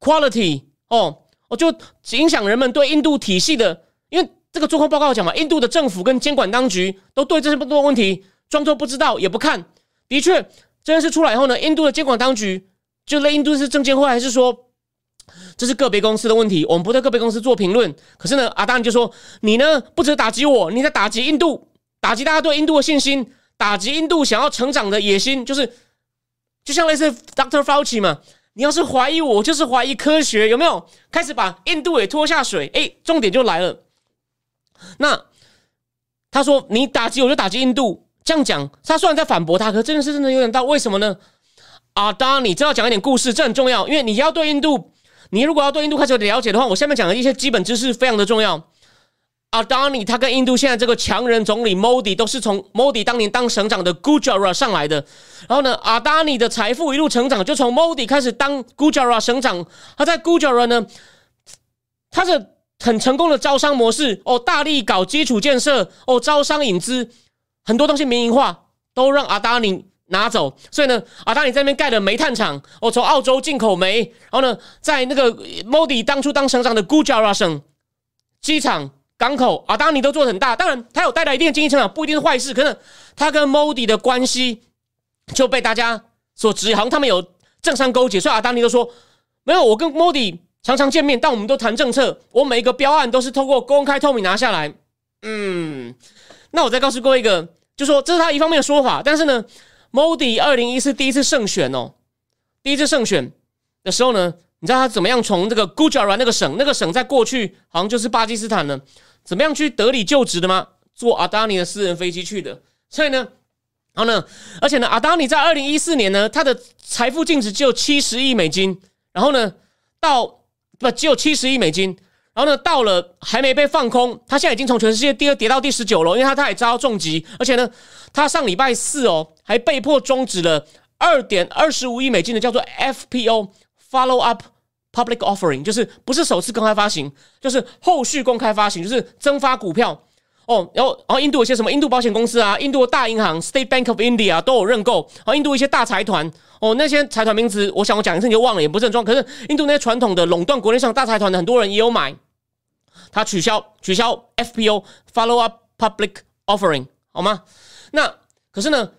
quality 哦，我就影响人们对印度体系的，因为。这个做空报告讲嘛，印度的政府跟监管当局都对这些多问题装作不知道也不看。的确，这件事出来以后呢，印度的监管当局就类印度是证监会还是说这是个别公司的问题？我们不对个别公司做评论。可是呢，阿丹就说你呢不止打击我，你在打击印度，打击大家对印度的信心，打击印度想要成长的野心。就是就像类似 Doctor Fauci 嘛，你要是怀疑我，就是怀疑科学，有没有？开始把印度也拖下水。哎，重点就来了。那他说你打击我就打击印度，这样讲，他虽然在反驳他，可这件事真的有点大。为什么呢？阿丹你知道讲一点故事，这很重要，因为你要对印度，你如果要对印度开始了解的话，我下面讲的一些基本知识非常的重要。阿达尼他跟印度现在这个强人总理 Modi 都是从 Modi 当年当省长的 Gujarat 上来的，然后呢，阿达尼的财富一路成长就从 Modi 开始当 Gujarat 省长，他在 Gujarat 呢，他是。很成功的招商模式哦，大力搞基础建设哦，招商引资，很多东西民营化都让阿达尼拿走。所以呢，阿达尼在那边盖了煤炭厂哦，从澳洲进口煤。然后呢，在那个 Modi 当初当省长的 Gujarat 省机场、港口，阿达尼都做得很大。当然，它有带来一定的经济成长，不一定是坏事。可是，它跟 Modi 的关系就被大家所质疑，好像他们有政商勾结。所以，阿达尼都说没有，我跟 Modi 常常见面，但我们都谈政策，我每一个标案都是通过公开透明拿下来。嗯，那我再告诉各位一个，就说这是他一方面的说法。但是呢，Modi 二零一四第一次胜选哦，第一次胜选的时候呢。你知道他怎么样从这个 Gujarat 那个省，那个省在过去好像就是巴基斯坦呢？怎么样去德里就职的吗？坐阿达尼的私人飞机去的。所以呢，然后呢，而且呢，阿达尼在二零一四年呢，他的财富净值只有七十亿美金。然后呢，到不只有七十亿美金。然后呢，到了还没被放空，他现在已经从全世界第二跌到第十九了，因为他他也遭到重击。而且呢，他上礼拜四哦，还被迫终止了二点二十五亿美金的叫做 FPO Follow Up。Public offering 就是不是首次公开发行，就是后续公开发行，就是增发股票哦。然后，然后印度有些什么印度保险公司啊，印度的大银行 State Bank of India 都有认购。然后，印度一些大财团哦，那些财团名字，我想我讲一次你就忘了，也不是很重要。可是印度那些传统的垄断国内上大财团的很多人也有买，他取消取消 FPO Follow Up Public Offering 好吗？那可是呢，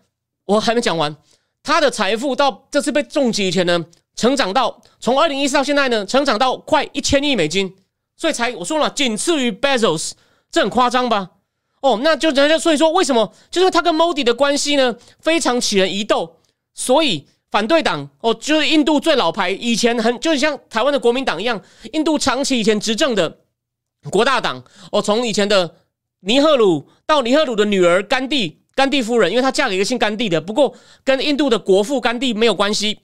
我还没讲完，他的财富到这次被重击以前呢？成长到从二零一四到现在呢，成长到快一千亿美金，所以才我说了，仅次于 Bezos，这很夸张吧？哦，那就人家所以说为什么？就是他跟 Modi 的关系呢，非常起人疑窦，所以反对党哦，就是印度最老牌，以前很就是像台湾的国民党一样，印度长期以前执政的国大党哦，从以前的尼赫鲁到尼赫鲁的女儿甘地，甘地夫人，因为她嫁给一个姓甘地的，不过跟印度的国父甘地没有关系。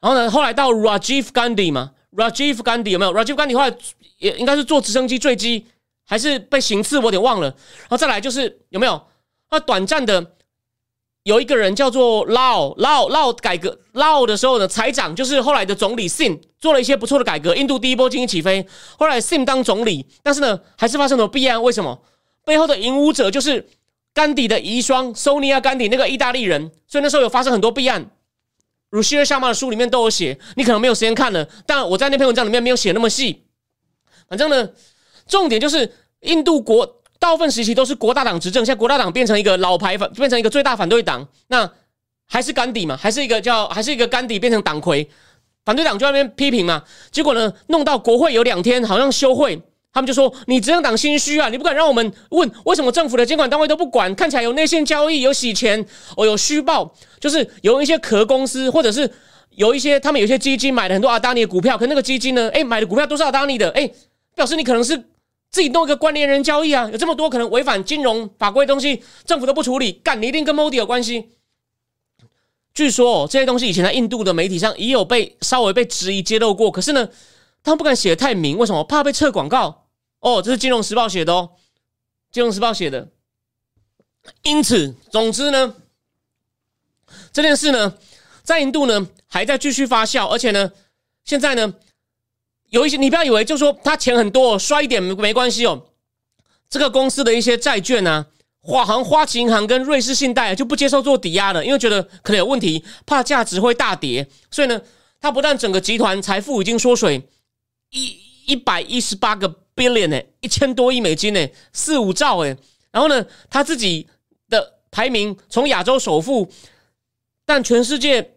然后呢？后来到 Rajiv Gandhi 嘛，Rajiv Gandhi 有没有？Rajiv Gandhi 后来也应该是坐直升机坠机，还是被行刺？我有点忘了。然后再来就是有没有？那短暂的有一个人叫做 Lau，Lau，Lau 改革 Lau 的时候呢，财长就是后来的总理 Sim 做了一些不错的改革，印度第一波经济起飞。后来 Sim 当总理，但是呢，还是发生了弊案。为什么？背后的引武者就是甘地的遗孀 Sonia 甘迪那个意大利人，所以那时候有发生很多弊案。如希尔下马的书里面都有写，你可能没有时间看了，但我在那篇文章里面没有写那么细。反正呢，重点就是印度国大部分时期都是国大党执政，现在国大党变成一个老牌反，变成一个最大反对党，那还是甘底嘛，还是一个叫还是一个甘底变成党魁，反对党就在那边批评嘛，结果呢，弄到国会有两天好像休会。他们就说：“你执政党心虚啊！你不敢让我们问为什么政府的监管单位都不管？看起来有内线交易、有洗钱、哦有虚报，就是有一些壳公司，或者是有一些他们有些基金买了很多阿达尼的股票，可那个基金呢，哎，买的股票都是阿达尼的，哎，表示你可能是自己弄一个关联人交易啊！有这么多可能违反金融法规的东西，政府都不处理，干你一定跟 Modi 有关系。据说哦这些东西以前在印度的媒体上也有被稍微被质疑揭露过，可是呢？”他们不敢写的太明，为什么？怕被撤广告。哦，这是《金融时报》写的哦，《金融时报》写的。因此，总之呢，这件事呢，在印度呢还在继续发酵，而且呢，现在呢，有一些你不要以为就说他钱很多，衰一点没没关系哦。这个公司的一些债券呢，花行花旗银行跟瑞士信贷就不接受做抵押了，因为觉得可能有问题，怕价值会大跌。所以呢，他不但整个集团财富已经缩水。一一百一十八个 billion 呢，一千多亿美金呢，四五兆哎。然后呢，他自己的排名从亚洲首富，但全世界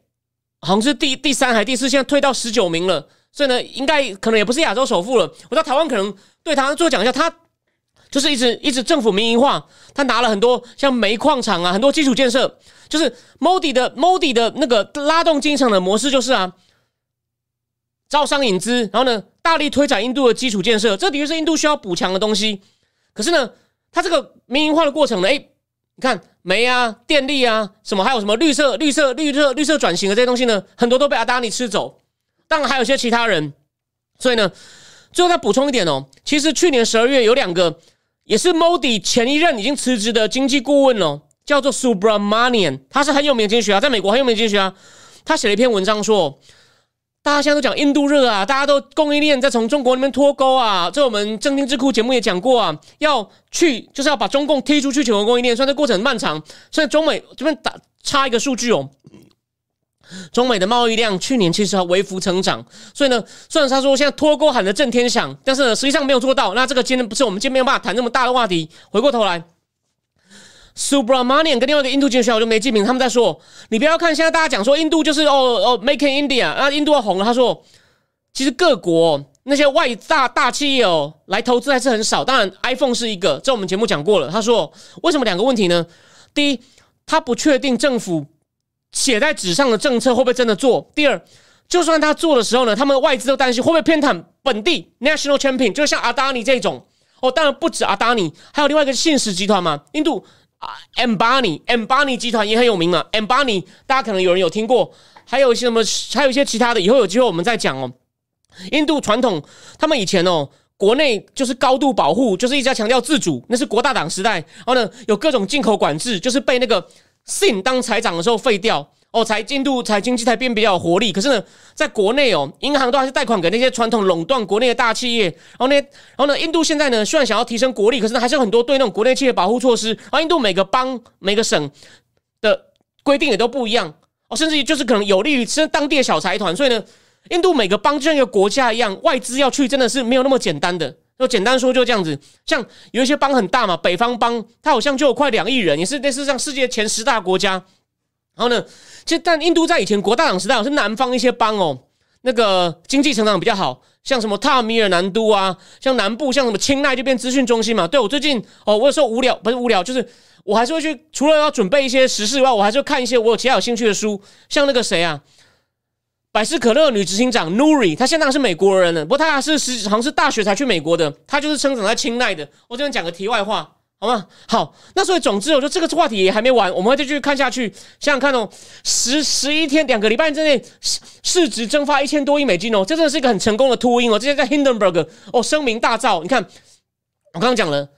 好像是第第三还第四，现在退到十九名了。所以呢，应该可能也不是亚洲首富了。我知道台湾可能对他做讲一下，他就是一直一直政府民营化，他拿了很多像煤矿厂啊，很多基础建设，就是 Modi 的 Modi 的那个拉动经济的模式就是啊。招商引资，然后呢，大力推展印度的基础建设，这的确是印度需要补强的东西。可是呢，他这个民营化的过程呢，哎，你看煤啊、电力啊，什么还有什么绿色、绿色、绿色、绿色转型的这些东西呢，很多都被阿达尼吃走。当然还有些其他人。所以呢，最后再补充一点哦，其实去年十二月有两个，也是 Modi 前一任已经辞职的经济顾问哦，叫做 Subramanian，他是很有名的经济学家，在美国很有名的经济学家，他写了一篇文章说。大家现在都讲印度热啊，大家都供应链在从中国那边脱钩啊。这我们正经智库节目也讲过啊，要去就是要把中共踢出去全球供应链，虽然这过程很漫长。所以中美这边打插一个数据哦，中美的贸易量去年其实还微幅成长，所以呢，虽然他说现在脱钩喊得震天响，但是呢，实际上没有做到。那这个今天不是我们今天没有办法谈这么大的话题。回过头来，Subramanian 跟另外一个印度经济学家我就没记名，他们在说，你不要看现在大家讲说印度就是哦哦，Making India，那印度要红了。他说，其实各国那些外大大企业哦来投资还是很少。当然，iPhone 是一个，这我们节目讲过了。他说，为什么两个问题呢？第一，他不确定政府。写在纸上的政策会不会真的做？第二，就算他做的时候呢，他们外资都担心会不会偏袒本地 national champion，就像阿达尼这种哦，当然不止阿达尼，还有另外一个信实集团嘛，印度啊，Ambani，Ambani 集团也很有名嘛，Ambani 大家可能有人有听过，还有一些什么，还有一些其他的，以后有机会我们再讲哦。印度传统，他们以前哦，国内就是高度保护，就是一直在强调自主，那是国大党时代，然后呢，有各种进口管制，就是被那个。信当财长的时候废掉哦，才进度才经济才变比较有活力。可是呢，在国内哦，银行都还是贷款给那些传统垄断国内的大企业。然后呢，然后呢，印度现在呢，虽然想要提升国力，可是呢，还是有很多对那种国内企业保护措施。然后印度每个邦每个省的规定也都不一样哦，甚至于就是可能有利于是当地的小财团。所以呢，印度每个邦就像一个国家一样，外资要去真的是没有那么简单的。就简单说就这样子，像有一些邦很大嘛，北方邦它好像就有快两亿人，也是类似像世界前十大国家。然后呢，其实但印度在以前国大党时代是南方一些邦哦，那个经济成长比较好，像什么塔米尔南都啊，像南部像什么青奈这边资讯中心嘛。对我最近哦，我有时候无聊不是无聊，就是我还是会去，除了要准备一些时事以外，我还是看一些我有其他有兴趣的书，像那个谁啊。百事可乐女执行长 Nuri，她现在是美国人了，不过她是是好像是大学才去美国的，她就是生长在清奈的。我这边讲个题外话，好吗？好，那所以总之，我说这个话题也还没完，我们会继续看下去。想想看哦，十十一天两个礼拜之内市市值蒸发一千多亿美金哦，这真的是一个很成功的秃鹰哦。这些在 Hindenburg 哦声名大噪，你看我刚刚讲了，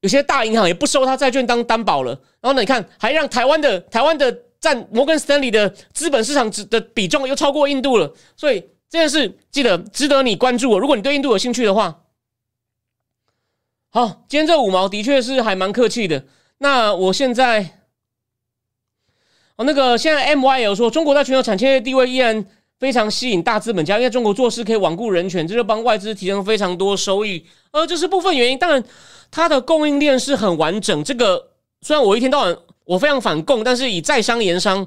有些大银行也不收他债券当担保了，然后呢，你看还让台湾的台湾的。占摩根斯坦利的资本市场值的比重又超过印度了，所以这件事记得值得你关注哦。如果你对印度有兴趣的话，好，今天这五毛的确是还蛮客气的。那我现在，哦，那个现在 M Y 有说，中国在全球产业地位依然非常吸引大资本家，因为中国做事可以罔顾人权，这就帮外资提升非常多收益。呃，这是部分原因，当然它的供应链是很完整。这个虽然我一天到晚。我非常反共，但是以在商言商，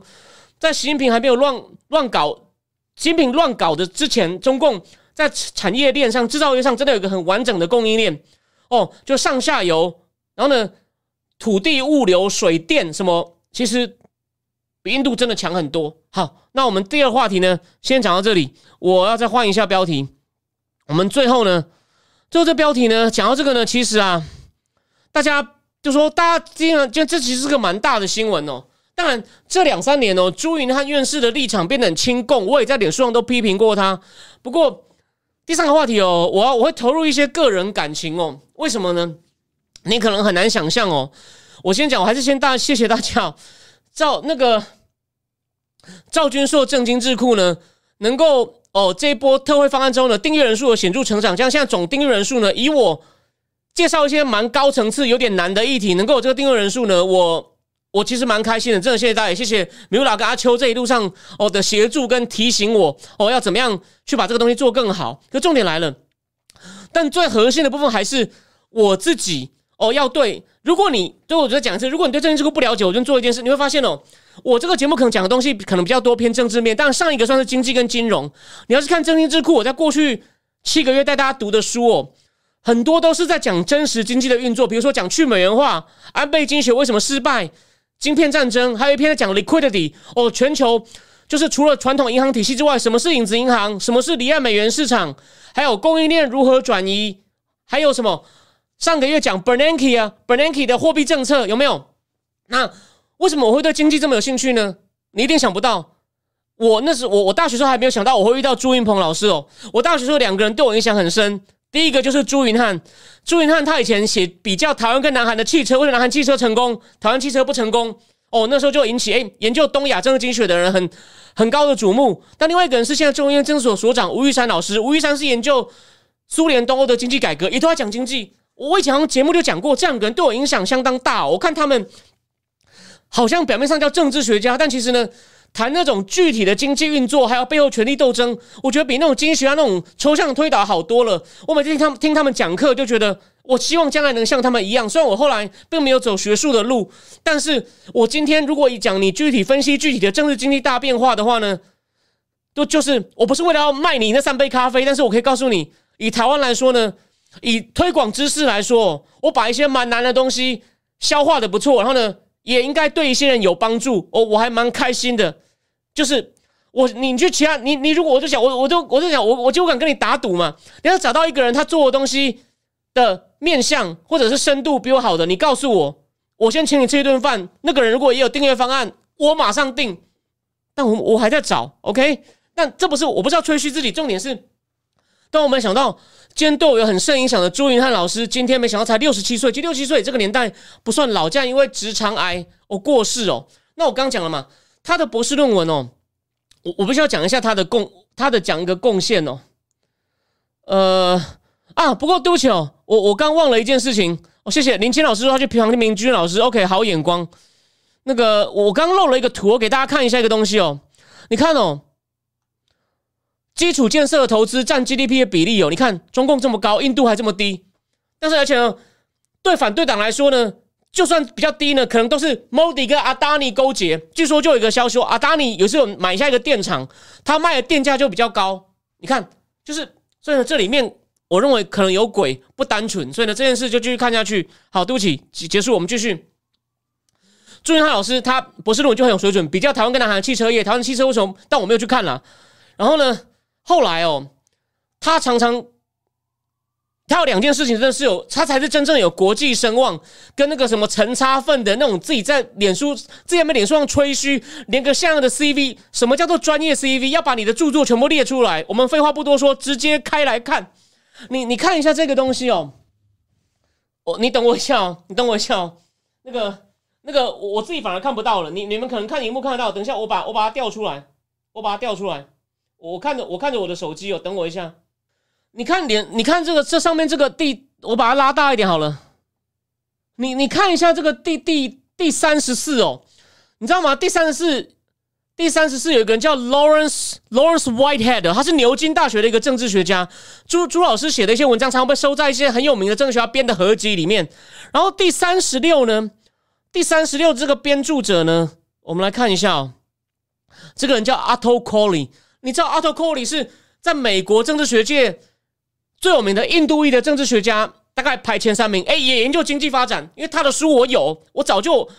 在习近平还没有乱乱搞，习近平乱搞的之前，中共在产业链上、制造业上真的有一个很完整的供应链哦，就上下游，然后呢，土地、物流、水电什么，其实比印度真的强很多。好，那我们第二话题呢，先讲到这里，我要再换一下标题。我们最后呢，最后这标题呢，讲到这个呢，其实啊，大家。就说大家经常就这其实是个蛮大的新闻哦。当然这两三年哦，朱云汉院士的立场变得很亲共，我也在脸书上都批评过他。不过第三个话题哦，我要我会投入一些个人感情哦。为什么呢？你可能很难想象哦。我先讲，我还是先大谢谢大家。哦赵那个赵君硕正经智库呢，能够哦这一波特惠方案之后呢，订阅人数有显著成长，这样现在总订阅人数呢，以我。介绍一些蛮高层次、有点难的议题，能够有这个订阅人数呢？我我其实蛮开心的，真的谢谢大家，谢谢米拉跟阿秋这一路上哦的协助跟提醒我哦要怎么样去把这个东西做更好。可重点来了，但最核心的部分还是我自己哦要对。如果你对我觉得讲一次，如果你对政治智库不了解，我就做一件事，你会发现哦，我这个节目可能讲的东西可能比较多偏政治面，但上一个算是经济跟金融。你要是看政经智库，我在过去七个月带大家读的书哦。很多都是在讲真实经济的运作，比如说讲去美元化、安倍经济学为什么失败、晶片战争，还有一篇在讲 liquidity 哦，全球就是除了传统银行体系之外，什么是影子银行，什么是离岸美元市场，还有供应链如何转移，还有什么上个月讲 Bernanke 啊，Bernanke 的货币政策有没有？那为什么我会对经济这么有兴趣呢？你一定想不到，我那时我我大学时候还没有想到我会遇到朱云鹏老师哦，我大学时候两个人对我影响很深。第一个就是朱云汉，朱云汉他以前写比较台湾跟南韩的汽车，为什么南韩汽车成功，台湾汽车不成功？哦，那时候就引起哎研究东亚政治经济学的人很很高的瞩目。但另外一个人是现在中央政治所所长吴玉山老师，吴玉山是研究苏联东欧的经济改革，也都在讲经济。我以前好像节目就讲过，这两个人对我影响相当大。我看他们好像表面上叫政治学家，但其实呢。谈那种具体的经济运作，还有背后权力斗争，我觉得比那种经济学家那种抽象推导好多了。我每次听他们听他们讲课，就觉得我希望将来能像他们一样。虽然我后来并没有走学术的路，但是我今天如果一讲你具体分析具体的政治经济大变化的话呢，都就是我不是为了要卖你那三杯咖啡，但是我可以告诉你，以台湾来说呢，以推广知识来说，我把一些蛮难的东西消化的不错，然后呢，也应该对一些人有帮助。哦我还蛮开心的。就是我，你去其他，你你如果我就想，我我就我就想，我我就敢跟你打赌嘛。你要找到一个人，他做的东西的面相或者是深度比我好的，你告诉我，我先请你吃一顿饭。那个人如果也有订阅方案，我马上订。但我我还在找，OK？但这不是我不是要吹嘘自己，重点是，当我没想到今天对我有很深影响的朱云汉老师，今天没想到才六十七岁，就六七岁这个年代不算老，这样因为直肠癌哦过世哦。那我刚讲了嘛。他的博士论文哦，我我必须要讲一下他的贡，他的讲一个贡献哦，呃啊，不过对不起哦，我我刚忘了一件事情。哦，谢谢林青老师他去平衡明君老师，OK，好眼光。那个我刚漏了一个图，我给大家看一下一个东西哦，你看哦，基础建设的投资占 GDP 的比例哦，你看中共这么高，印度还这么低，但是而且呢，对反对党来说呢。就算比较低呢，可能都是 Modi 跟阿达尼勾结。据说就有一个消息，阿达尼有时候买下一个电厂，他卖的电价就比较高。你看，就是所以呢，这里面我认为可能有鬼，不单纯。所以呢，这件事就继续看下去。好，对不起，结束，我们继续。朱云汉老师他博士论文就很有水准，比较台湾跟南韩汽车业，台湾汽车为什么？但我没有去看了。然后呢，后来哦，他常常。他有两件事情，真的是有，他才是真正有国际声望，跟那个什么陈差份的那种自己在脸书、自己在脸书上吹嘘，连个像样的 CV，什么叫做专业 CV？要把你的著作全部列出来。我们废话不多说，直接开来看。你你看一下这个东西哦，我你等我一下哦，你等我一下哦。那个那个，我自己反而看不到了。你你们可能看荧幕看得到，等一下我把我把它调出来，我把它调出来。我看着我看着我的手机哦，等我一下。你看脸，你看这个这上面这个第，我把它拉大一点好了。你你看一下这个第第第三十四哦，你知道吗？第三十四，第三十四有一个人叫 Lawrence Lawrence Whitehead，他是牛津大学的一个政治学家。朱朱老师写的一些文章，常常被收在一些很有名的政治学家编的合集里面。然后第三十六呢，第三十六这个编著者呢，我们来看一下哦，这个人叫 Otto Coley。你知道 Otto Coley 是在美国政治学界？最有名的印度裔的政治学家，大概排前三名。哎，也研究经济发展，因为他的书我有，我早就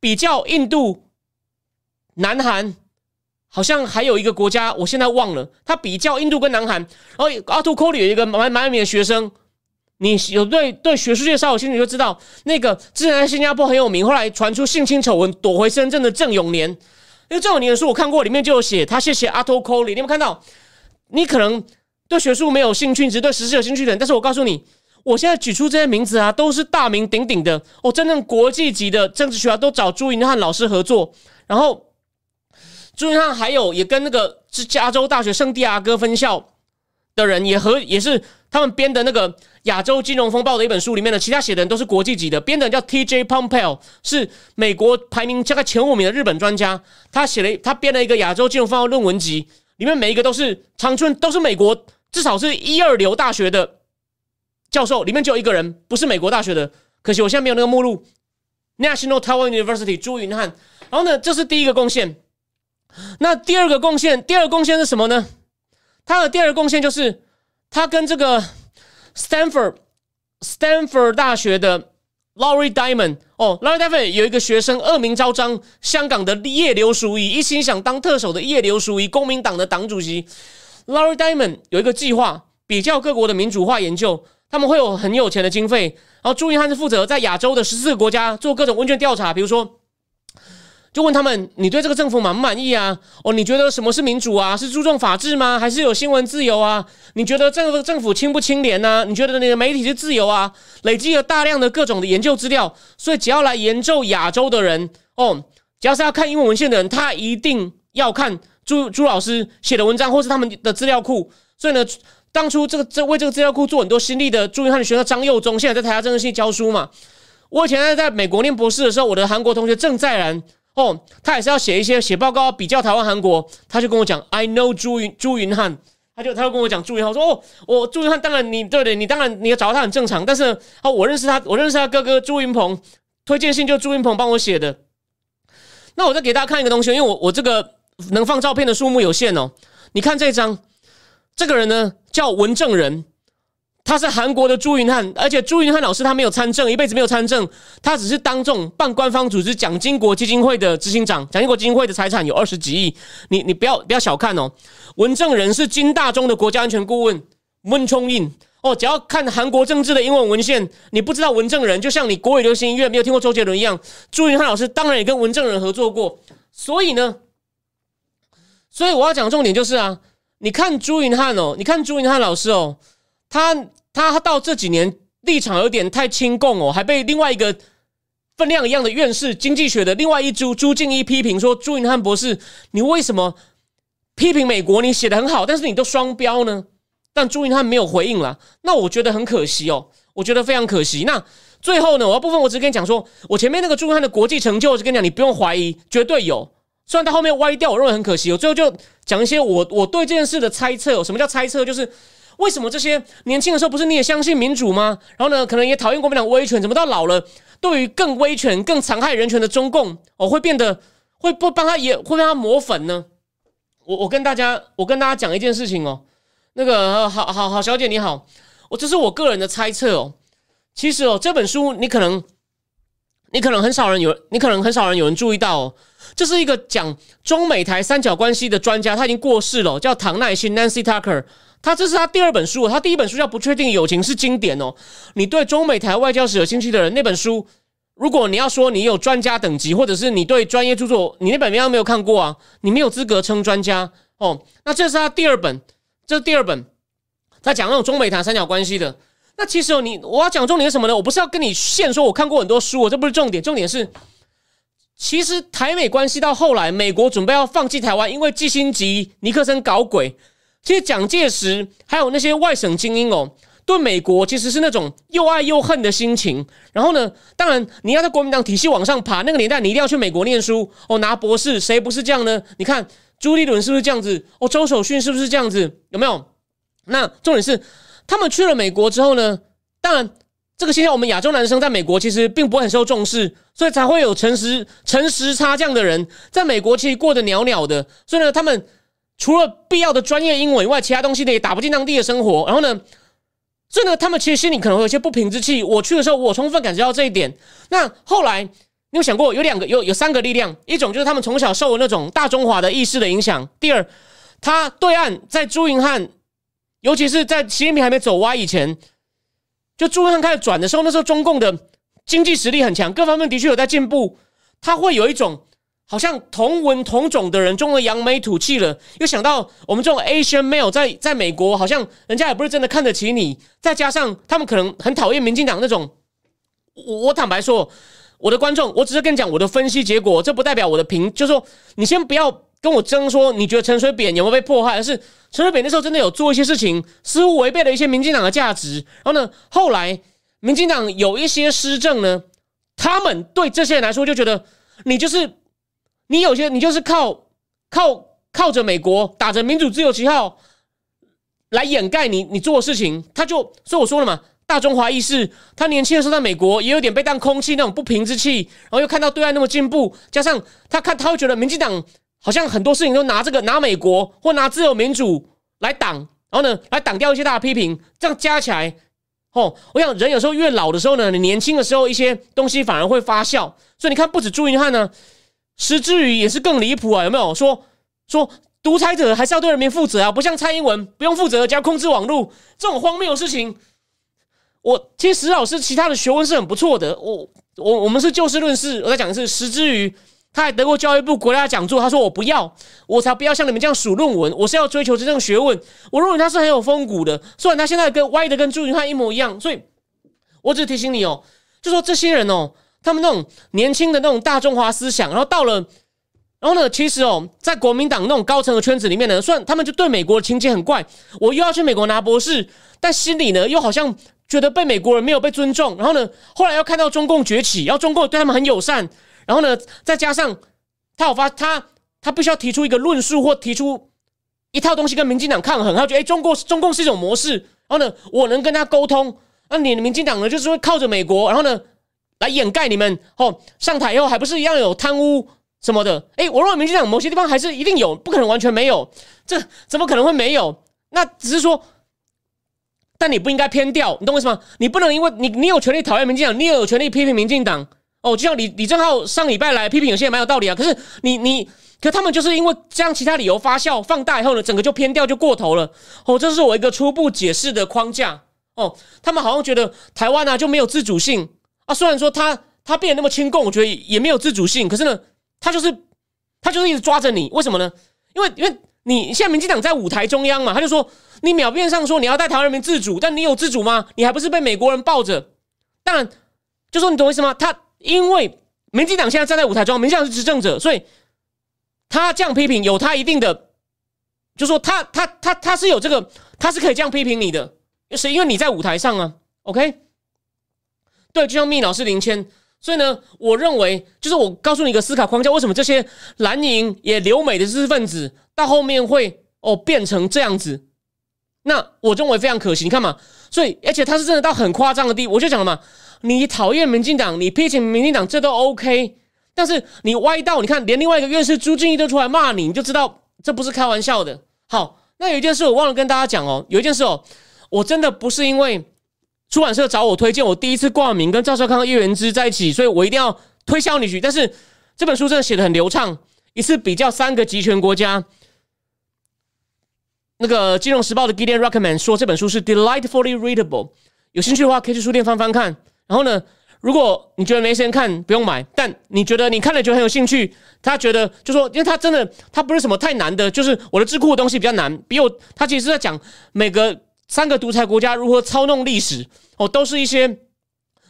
比较印度、南韩，好像还有一个国家，我现在忘了。他比较印度跟南韩。然后阿图科里有一个蛮蛮有名的学生，你有对对学术界稍有兴趣就知道，那个之前在新加坡很有名，后来传出性侵丑闻躲回深圳的郑永年。因为郑永年的书我看过，里面就有写他谢谢阿图科里。你有没有看到？你可能。对学术没有兴趣，只对实事有兴趣的人。但是我告诉你，我现在举出这些名字啊，都是大名鼎鼎的哦，真正国际级的政治学家都找朱云汉老师合作。然后朱云汉还有也跟那个是加州大学圣地亚哥分校的人也和也是他们编的那个亚洲金融风暴的一本书里面的其他写的人都是国际级的，编的人叫 T.J. Pompeo，是美国排名大概前五名的日本专家，他写了他编了一个亚洲金融风暴论文集。里面每一个都是长春，都是美国至少是一二流大学的教授，里面就有一个人不是美国大学的，可惜我现在没有那个目录。National Taiwan University 朱云汉，然后呢，这是第一个贡献。那第二个贡献，第二个贡献是什么呢？他的第二个贡献就是他跟这个 Stanford Stanford 大学的。Laurie Diamond 哦，Laurie Diamond 有一个学生恶名昭彰，香港的叶刘淑仪，一心想当特首的叶刘淑仪，公民党的党主席。Laurie Diamond 有一个计划，比较各国的民主化研究，他们会有很有钱的经费。然后朱云汉是负责在亚洲的十四个国家做各种问卷调查，比如说。就问他们，你对这个政府满不满意啊？哦，你觉得什么是民主啊？是注重法治吗？还是有新闻自由啊？你觉得这个政府清不清廉呢？你觉得你的媒体是自由啊？累积了大量的各种的研究资料，所以只要来研究亚洲的人，哦，只要是要看英文文献的人，他一定要看朱朱老师写的文章，或是他们的资料库。所以呢，当初这个这为这个资料库做很多心力的朱云汉的学生张佑忠，现在在台大政治系教书嘛。我以前在在美国念博士的时候，我的韩国同学郑在然。哦，他也是要写一些写报告比较台湾韩国，他就跟我讲，I know 朱云朱云汉，他就他就跟我讲朱云汉，我说哦，我朱云汉当然你对对，你当然你要找他很正常，但是哦，我认识他，我认识他哥哥朱云鹏，推荐信就朱云鹏帮我写的。那我再给大家看一个东西，因为我我这个能放照片的数目有限哦。你看这张，这个人呢叫文正仁，他是韩国的朱云汉，而且朱云汉老师他没有参政，一辈子没有参政，他只是当众办官方组织蒋经国基金会的执行长。蒋经国基金会的财产有二十几亿，你你不要不要小看哦。文正仁是金大中的国家安全顾问，温冲印哦。只要看韩国政治的英文文献，你不知道文正仁，就像你国语流行音乐没有听过周杰伦一样，朱云汉老师当然也跟文正仁合作过。所以呢。所以我要讲重点就是啊，你看朱云汉哦，你看朱云汉老师哦，他他到这几年立场有点太亲共哦，还被另外一个分量一样的院士经济学的另外一朱朱敬一批评说，朱云汉博士，你为什么批评美国？你写的很好，但是你都双标呢？但朱云汉没有回应了，那我觉得很可惜哦，我觉得非常可惜。那最后呢，我要部分我只跟你讲说，我前面那个朱云汉的国际成就，我就跟你讲，你不用怀疑，绝对有。虽然他后面歪掉，我认为很可惜。我最后就讲一些我我对这件事的猜测。什么叫猜测？就是为什么这些年轻的时候不是你也相信民主吗？然后呢，可能也讨厌国民党威权，怎么到老了，对于更威权、更残害人权的中共，我会变得会不帮他也会帮他抹粉呢？我我跟大家我跟大家讲一件事情哦，那个好好好小姐你好，我这是我个人的猜测哦。其实哦，这本书你可能你可能很少人有，你可能很少人有人注意到哦。这是一个讲中美台三角关系的专家，他已经过世了，叫唐奈新 （Nancy Tucker）。他这是他第二本书，他第一本书叫《不确定友情》，是经典哦。你对中美台外交史有兴趣的人，那本书，如果你要说你有专家等级，或者是你对专业著作，你那本没有看过啊，你没有资格称专家哦。那这是他第二本，这是第二本，他讲那种中美台三角关系的。那其实哦，你我要讲重点是什么呢？我不是要跟你现说我看过很多书，我这不是重点，重点是。其实台美关系到后来，美国准备要放弃台湾，因为基辛吉尼克森搞鬼。其实蒋介石还有那些外省精英哦，对美国其实是那种又爱又恨的心情。然后呢，当然你要在国民党体系往上爬，那个年代你一定要去美国念书哦，拿博士，谁不是这样呢？你看朱立伦是不是这样子？哦，周守训是不是这样子？有没有？那重点是他们去了美国之后呢，当然。这个现象，我们亚洲男生在美国其实并不很受重视，所以才会有诚实、诚实差将的人在美国其实过得袅袅的。所以呢，他们除了必要的专业英文以外，其他东西呢也打不进当地的生活。然后呢，所以呢，他们其实心里可能会有些不平之气。我去的时候，我充分感觉到这一点。那后来，你有想过有两个、有有三个力量？一种就是他们从小受那种大中华的意识的影响；第二，他对岸在朱云汉，尤其是在习近平还没走歪以前。就朱汉开始转的时候，那时候中共的经济实力很强，各方面的确有在进步。他会有一种好像同文同种的人，中了扬眉吐气了。又想到我们这种 Asian male 在在美国，好像人家也不是真的看得起你。再加上他们可能很讨厌民进党那种。我我坦白说，我的观众，我只是跟你讲我的分析结果，这不代表我的评。就是说你先不要。跟我争说，你觉得陈水扁有没有被迫害？而是陈水扁那时候真的有做一些事情，似乎违背了一些民进党的价值。然后呢，后来民进党有一些施政呢，他们对这些人来说就觉得你就是你有些你就是靠靠靠着美国打着民主自由旗号来掩盖你你做的事情。他就所以我说了嘛，大中华意识，他年轻的时候在美国也有点被当空气那种不平之气，然后又看到对岸那么进步，加上他看他会觉得民进党。好像很多事情都拿这个拿美国或拿自由民主来挡，然后呢来挡掉一些大的批评，这样加起来，哦，我想人有时候越老的时候呢，你年轻的时候一些东西反而会发酵，所以你看不止朱云汉呢，石之宇也是更离谱啊，有没有说说独裁者还是要对人民负责啊？不像蔡英文不用负责，只要控制网络这种荒谬的事情，我其实石老师其他的学问是很不错的，我我我们是就事论事，我在讲的是石之宇。他还得过教育部国家讲座，他说我不要，我才不要像你们这样数论文，我是要追求真正学问。我认为他是很有风骨的，虽然他现在跟歪的跟朱云汉一模一样，所以我只提醒你哦，就说这些人哦，他们那种年轻的那种大中华思想，然后到了，然后呢，其实哦，在国民党那种高层的圈子里面呢，虽然他们就对美国的情节很怪，我又要去美国拿博士，但心里呢又好像觉得被美国人没有被尊重，然后呢，后来又看到中共崛起，然后中共对他们很友善。然后呢，再加上他有发他他必须要提出一个论述或提出一套东西跟民进党抗衡，他觉得哎，中国中共是一种模式，然后呢，我能跟他沟通，那你的民进党呢，就是会靠着美国，然后呢，来掩盖你们哦，上台以后还不是一样有贪污什么的？哎，我认为民进党某些地方还是一定有，不可能完全没有，这怎么可能会没有？那只是说。但你不应该偏掉，你懂我意思吗？你不能因为你你有权利讨厌民进党，你也有权利批评民进党哦。就像李李正浩上礼拜来批评，有些也蛮有道理啊。可是你你，可他们就是因为将其他理由发酵放大以后呢，整个就偏掉就过头了哦。这是我一个初步解释的框架哦。他们好像觉得台湾呢就没有自主性啊。虽然说他他变得那么亲共，我觉得也没有自主性。可是呢，他就是他就是一直抓着你，为什么呢？因为因为你现在民进党在舞台中央嘛，他就说。你表面上说你要带台湾人民自主，但你有自主吗？你还不是被美国人抱着？当然，就说你懂我意思吗？他因为民进党现在站在舞台中，民进党是执政者，所以他这样批评有他一定的，就说他他他他是有这个，他是可以这样批评你的，是因为你在舞台上啊。OK，对，就像密老师林谦，所以呢，我认为就是我告诉你一个思考框架，为什么这些蓝营也留美的知识分子到后面会哦变成这样子？那我认为非常可惜，你看嘛，所以而且他是真的到很夸张的地步，我就讲了嘛，你讨厌民进党，你批评民进党，这都 OK，但是你歪到，你看连另外一个院士朱敬义都出来骂你，你就知道这不是开玩笑的。好，那有一件事我忘了跟大家讲哦，有一件事哦，我真的不是因为出版社找我推荐，我第一次挂名跟赵少康、叶元之在一起，所以我一定要推销你去。但是这本书真的写的很流畅，一次比较三个集权国家。那个《金融时报》的 Gideon Ruckman 说这本书是 delightfully readable，有兴趣的话可以去书店翻翻看。然后呢，如果你觉得没时间看，不用买。但你觉得你看了觉得很有兴趣，他觉得就说，因为他真的他不是什么太难的，就是我的智库的东西比较难。比我他其实是在讲每个三个独裁国家如何操弄历史哦，都是一些。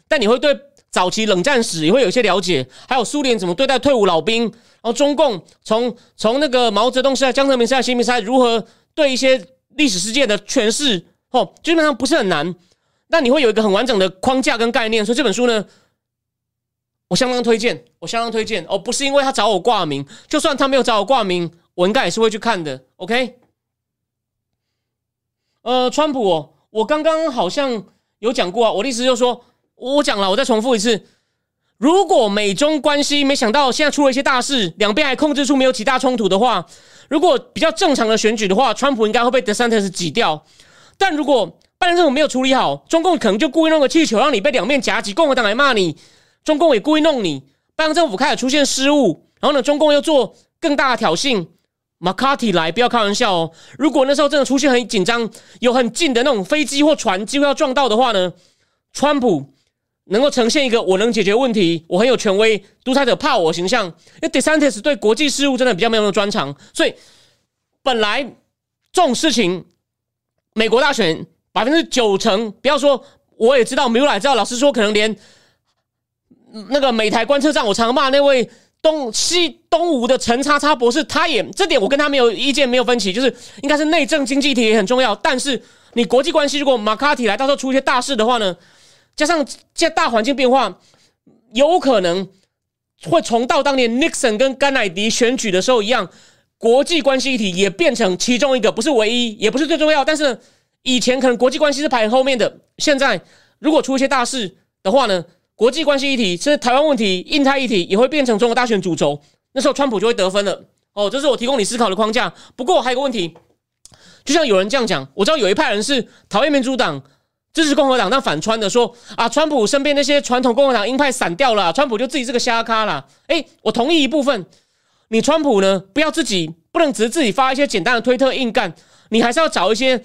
但你会对早期冷战史也会有一些了解，还有苏联怎么对待退伍老兵，然后中共从从那个毛泽东时代、江泽民时代、习近平时代如何。对一些历史事件的诠释，哦，基本上不是很难。那你会有一个很完整的框架跟概念，所以这本书呢，我相当推荐，我相当推荐。哦，不是因为他找我挂名，就算他没有找我挂名，我应该也是会去看的。OK，呃，川普，我刚刚好像有讲过啊，我的意思就是说，我讲了，我再重复一次。如果美中关系没想到现在出了一些大事，两边还控制住没有起大冲突的话，如果比较正常的选举的话，川普应该会被德桑特斯挤掉。但如果拜登政府没有处理好，中共可能就故意弄个气球让你被两面夹击，共和党来骂你，中共也故意弄你，拜登政府开始出现失误，然后呢，中共又做更大的挑衅，马卡蒂来，不要开玩笑哦。如果那时候真的出现很紧张，有很近的那种飞机或船机会要撞到的话呢，川普。能够呈现一个我能解决问题，我很有权威，独裁者怕我形象。因为 DeSantis 对国际事务真的比较没有那么专长，所以本来这种事情，美国大选百分之九成，不要说我也知道，没有来知道。老实说，可能连那个美台观测站，我常骂那位东西东吴的陈叉叉博士，他也这点我跟他没有意见，没有分歧，就是应该是内政经济体也很重要。但是你国际关系，如果马卡提来，到时候出一些大事的话呢？加上现在大环境变化，有可能会重到当年 Nixon 跟甘乃迪选举的时候一样，国际关系议题也变成其中一个，不是唯一，也不是最重要。但是以前可能国际关系是排后面的，现在如果出一些大事的话呢，国际关系议题，甚至台湾问题、印太议题也会变成中国大选主轴。那时候川普就会得分了。哦，这是我提供你思考的框架。不过还有个问题，就像有人这样讲，我知道有一派人是讨厌民主党。支持共和党但反川的说啊，川普身边那些传统共和党鹰派散掉了，川普就自己是个瞎咖了。哎，我同意一部分，你川普呢不要自己不能只是自己发一些简单的推特硬干，你还是要找一些，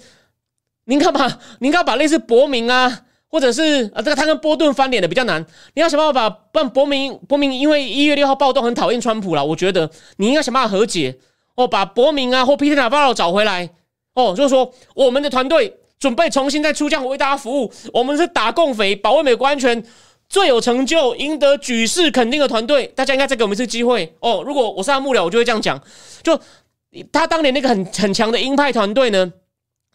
您看吧，您要把类似伯明啊，或者是啊这个他跟波顿翻脸的比较难，你要想办法把伯明伯明因为一月六号暴动很讨厌川普了，我觉得你应该想办法和解哦，把伯明啊或 Peter 找回来哦，就是说我们的团队。准备重新再出将为大家服务。我们是打共匪、保卫美国安全最有成就、赢得举世肯定的团队。大家应该再给我们一次机会哦。如果我是他幕僚，我就会这样讲：就他当年那个很很强的鹰派团队呢，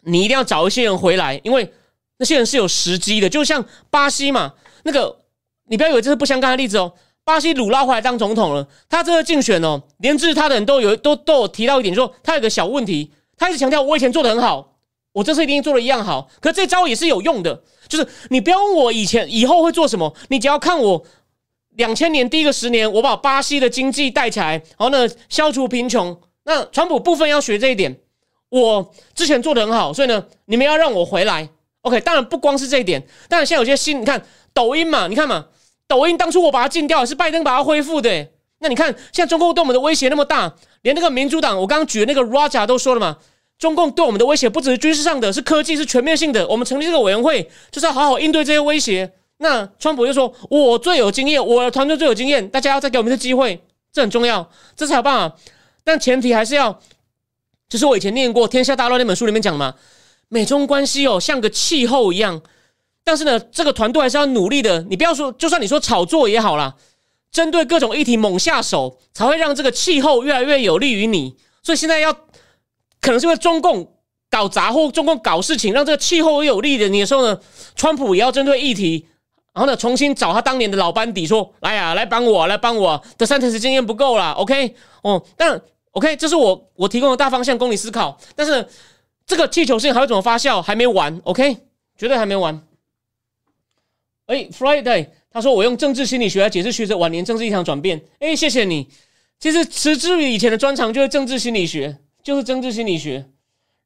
你一定要找一些人回来，因为那些人是有时机的。就像巴西嘛，那个你不要以为这是不相干的例子哦。巴西鲁拉回来当总统了，他这个竞选哦，连支持他的人都有都都有提到一点，说他有个小问题，他一直强调我以前做的很好，我这次一定做的一样好，可这招也是有用的，就是你不要问我以前以后会做什么，你只要看我两千年第一个十年，我把巴西的经济带起来，然后呢消除贫穷，那川普部分要学这一点，我之前做的很好，所以呢你们要让我回来，OK，当然不光是这一点，当然现在有些新，你看抖音嘛，你看嘛。抖音当初我把它禁掉，是拜登把它恢复的。那你看，现在中共对我们的威胁那么大，连那个民主党，我刚刚举的那个 Raja 都说了嘛，中共对我们的威胁不只是军事上的，是科技，是全面性的。我们成立这个委员会，就是要好好应对这些威胁。那川普就说：“我最有经验，我的团队最有经验，大家要再给我们一次机会，这很重要，这才有办法。但前提还是要，就是我以前念过《天下大乱》那本书里面讲嘛，美中关系哦，像个气候一样。”但是呢，这个团队还是要努力的。你不要说，就算你说炒作也好啦，针对各种议题猛下手，才会让这个气候越来越有利于你。所以现在要，可能是因为中共搞杂货，中共搞事情，让这个气候有利的你的时候呢，川普也要针对议题，然后呢，重新找他当年的老班底，说来呀，来帮我，来帮我。的三特斯经验不够了，OK？哦，但 OK，这是我我提供的大方向供你思考。但是这个气球性还会怎么发酵？还没完，OK？绝对还没完。哎，Friday，他说我用政治心理学来解释学者晚年政治一场转变。哎，谢谢你。其实持之于以前的专长就是政治心理学，就是政治心理学。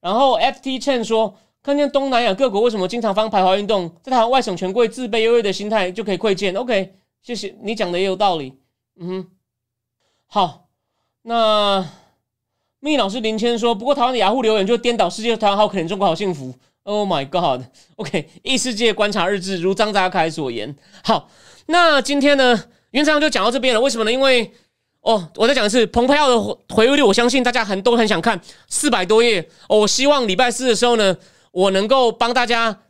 然后 FT Chen 说，看见东南亚各国为什么经常发排华运动，在台外省权贵自卑优越的心态就可以窥见。OK，谢谢你讲的也有道理。嗯哼，好，那密老师林谦说，不过台湾的雅虎留言就颠倒世界，台湾好可怜，中国好幸福。Oh my God! OK，异世界观察日志如张扎凯所言。好，那今天呢，原则上就讲到这边了。为什么呢？因为哦，我再讲一次，蓬佩奥的回忆录，我相信大家很都很想看，四百多页。哦我希望礼拜四的时候呢，我能够帮大家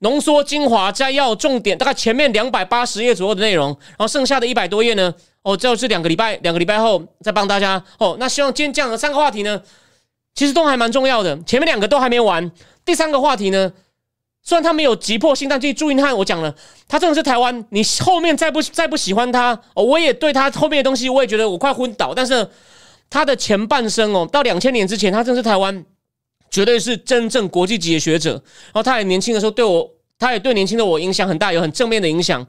浓缩精华摘要重点，大概前面两百八十页左右的内容，然后剩下的一百多页呢，哦，就是两个礼拜，两个礼拜后再帮大家。哦，那希望今天这样的三个话题呢，其实都还蛮重要的。前面两个都还没完。第三个话题呢，虽然他没有急迫性，但这朱云汉我讲了，他真的是台湾。你后面再不再不喜欢他，哦，我也对他后面的东西，我也觉得我快昏倒。但是他的前半生哦，到两千年之前，他真的是台湾绝对是真正国际级的学者。然后他也年轻的时候对我，他也对年轻的我影响很大，有很正面的影响。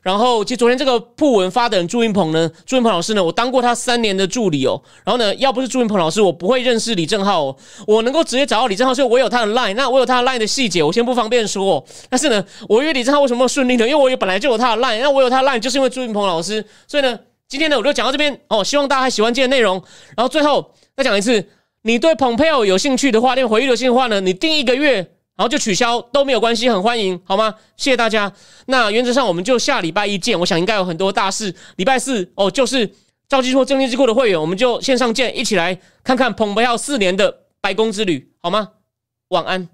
然后，其实昨天这个铺文发的人朱云鹏呢，朱云鹏老师呢，我当过他三年的助理哦。然后呢，要不是朱云鹏老师，我不会认识李正浩。哦我能够直接找到李正浩，所以我有他的 line。那我有他的 line 的细节，我先不方便说。但是呢，我约李正浩为什么顺利呢？因为我也本来就有他的 line。那我有他的 line，就是因为朱云鹏老师。所以呢，今天呢，我就讲到这边哦。希望大家还喜欢今天内容。然后最后再讲一次，你对蓬佩奥有兴趣的话，连回忆的兴趣的话呢，你订一个月。然后就取消都没有关系，很欢迎，好吗？谢谢大家。那原则上我们就下礼拜一见。我想应该有很多大事。礼拜四哦，就是赵基硕正义之库的会员，我们就线上见，一起来看看蓬佩奥四年的白宫之旅，好吗？晚安。